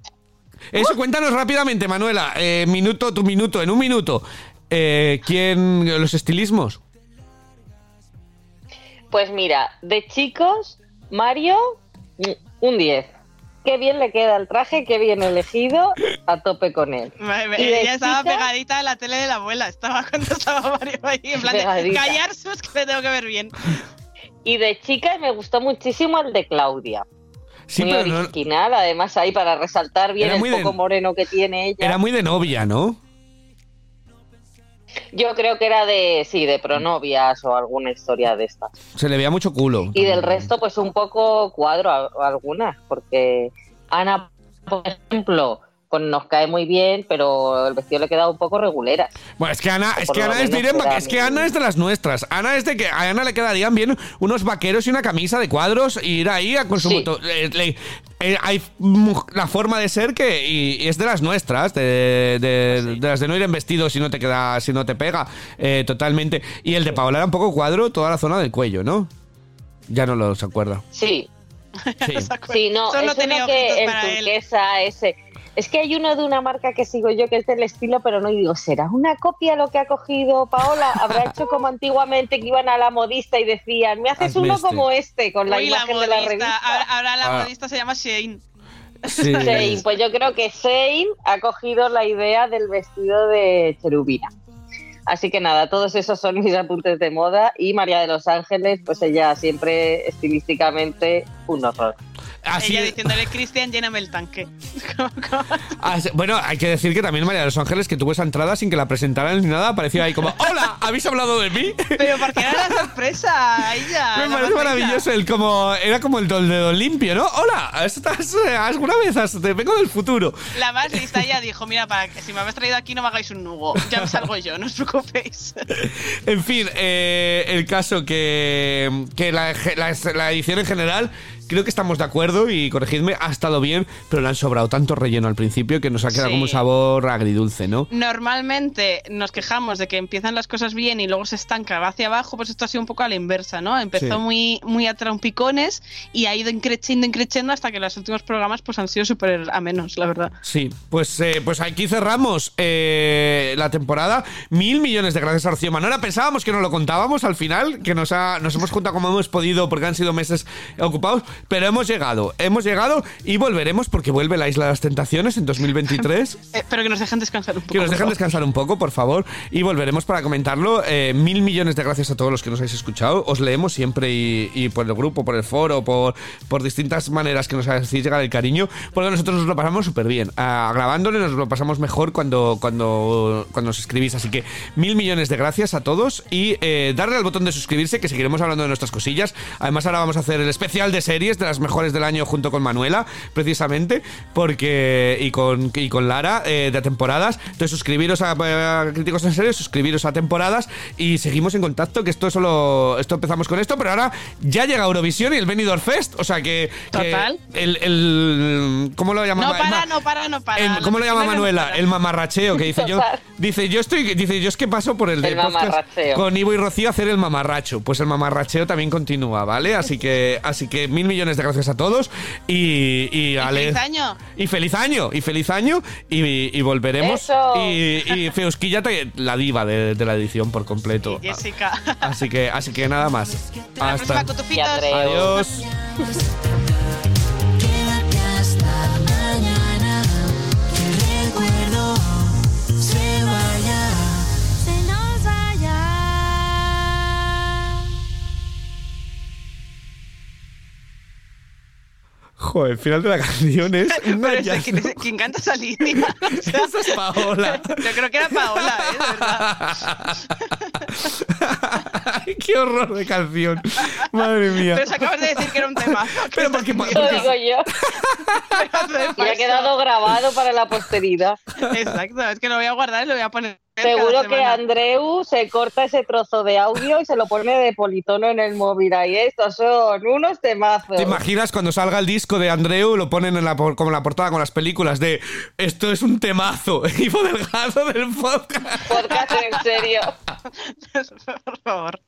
Eso, cuéntanos rápidamente, Manuela. Eh, minuto, tu minuto, en un minuto. Eh, ¿Quién, los estilismos? Pues mira, de chicos, Mario, un 10 qué bien le queda el traje, qué bien elegido, a tope con él. ella estaba pegadita a la tele de la abuela, estaba [laughs] cuando estaba Mario ahí, en plan de callar sus que le tengo que ver bien. Y de chica me gustó muchísimo el de Claudia. Sí, muy original, además ahí para resaltar bien el poco moreno que tiene ella. Era muy de novia, ¿no? Yo creo que era de, sí, de pronovias o alguna historia de estas. Se le veía mucho culo. Y del resto, pues un poco cuadro algunas, porque Ana, por ejemplo, pues nos cae muy bien, pero el vestido le queda un poco regulera. Bueno, es que Ana, es que Ana es, es que Ana es de las nuestras. Ana es de que a Ana le quedarían bien unos vaqueros y una camisa de cuadros y ir ahí a consumir. Eh, eh, hay la forma de ser que y, es de las nuestras, de, de, las de no ir en vestido si no te queda, si no te pega eh, totalmente. Y el de Paola era un poco cuadro toda la zona del cuello, ¿no? Ya no lo se acuerda. Sí. Sí, [laughs] no, Solo es uno que en turquesa ese es que hay uno de una marca que sigo yo que es del estilo, pero no y digo, ¿será una copia lo que ha cogido Paola? ¿Habrá hecho como antiguamente que iban a la modista y decían, me haces uno como este, con la imagen de la revista? Ahora, la ah. modista se llama Shane. [laughs] Shane, pues yo creo que Shane ha cogido la idea del vestido de cherubina. Así que nada, todos esos son mis apuntes de moda y María de los Ángeles, pues ella siempre estilísticamente un horror. Así Ella diciéndole, Cristian, lléname el tanque. [laughs] Ah, bueno, hay que decir que también María de los Ángeles, que tuvo esa entrada sin que la presentaran ni nada, apareció ahí como, ¡Hola! ¿Habéis hablado de mí? Pero porque era la sorpresa, ella. Me parece maravilloso, el como, era como el dedo limpio, ¿no? ¡Hola! ¿Estás eh, alguna vez? Te vengo del futuro. La más lista ella dijo, mira, para que si me habéis traído aquí no me hagáis un nugo, ya me salgo yo, no os preocupéis. en fin, eh, el caso que, que la, la edición en general creo que estamos de acuerdo y corregidme, ha estado bien, pero le han sobrado tanto relleno al principio que nos ha quedado como un sabor agridulce, ¿no? Normalmente nos quejamos de que empiezan las cosas bien y luego se estanca hacia abajo, pues esto ha sido un poco a la inversa, ¿no? Empezó muy, muy a trompicones y ha ido increciendo, increciendo hasta que los últimos programas pues han sido súper amenos, la verdad. Sí, pues, eh, pues aquí cerramos eh, la temporada. Mil millones de gracias a Rocío Manuela. Pensábamos que no lo contábamos al final, que nos, ha, nos hemos juntado como hemos podido porque han sido meses ocupados, pero hemos llegado, hemos llegado y volveremos porque vuelve la Isla de las Tentaciones en 2023. [laughs] eh, pero que nos dejen descansar un poco. Que nos dejen descansar un poco, por favor. Y volveremos para comentarlo. Eh, mil millones de gracias a todos los que nos habéis escuchado. Os leemos siempre y, por el grupo, por el foro, por, por distintas maneras que nos hacéis llegar el cariño. Porque nosotros nos lo pasamos súper bien. Ah, grabándolo nos lo pasamos mejor cuando, cuando, cuando os escribís. Así que mil millones de gracias a todos y eh, darle al botón de suscribirse que seguiremos hablando de nuestras cosillas. Además ahora vamos a hacer el especial de series de las mejores del año junto con Manuela, precisamente, porque y con, y con Lara eh, de temporadas. Entonces suscribiros a, Críticos en Serio, suscribiros a temporadas y seguimos en contacto, que esto solo esto empezamos con esto, pero ahora ya llega Eurovisión y el Benidorm Fest, o sea que, Total. el, el, ¿cómo lo llama? No para, no para, no para. ¿Cómo lo llama Manuela? el mamarracheo que dice yo dice yo estoy dice yo es que paso por el, de con Ivo y Rocío a hacer el mamarracho. Pues el mamarracheo también continúa, ¿vale? Así que así que mil millones de gracias a todos y, y, feliz año. Y feliz año, y feliz año, y, volveremos. Y, y Feusquilla, la diva de, la edición por completo. Jessica. Así que, así que nada más. Hasta. Adiós. [laughs] Joder, el final de la canción es [laughs] Pero ¿quién, canta esa línea? [laughs] Esa es Paola. [laughs] Yo creo que era Paola, ¿eh? verdad. ¡Qué horror de canción! Madre mía. Pero acabas de decir que era un tema. Pero porque... Lo digo yo. y ha quedado grabado para la posteridad. Exacto, es que lo voy a guardar y lo voy a poner Seguro que Andreu se corta ese trozo de audio y se lo pone de politono en el móvil. Ahí estos son unos temazos. ¿Te imaginas cuando salga el disco de Andreu lo ponen en la, como la portada con las películas de esto es un temazo? [laughs] Y Delgado del podcast. Podcast en serio. [laughs] Por favor.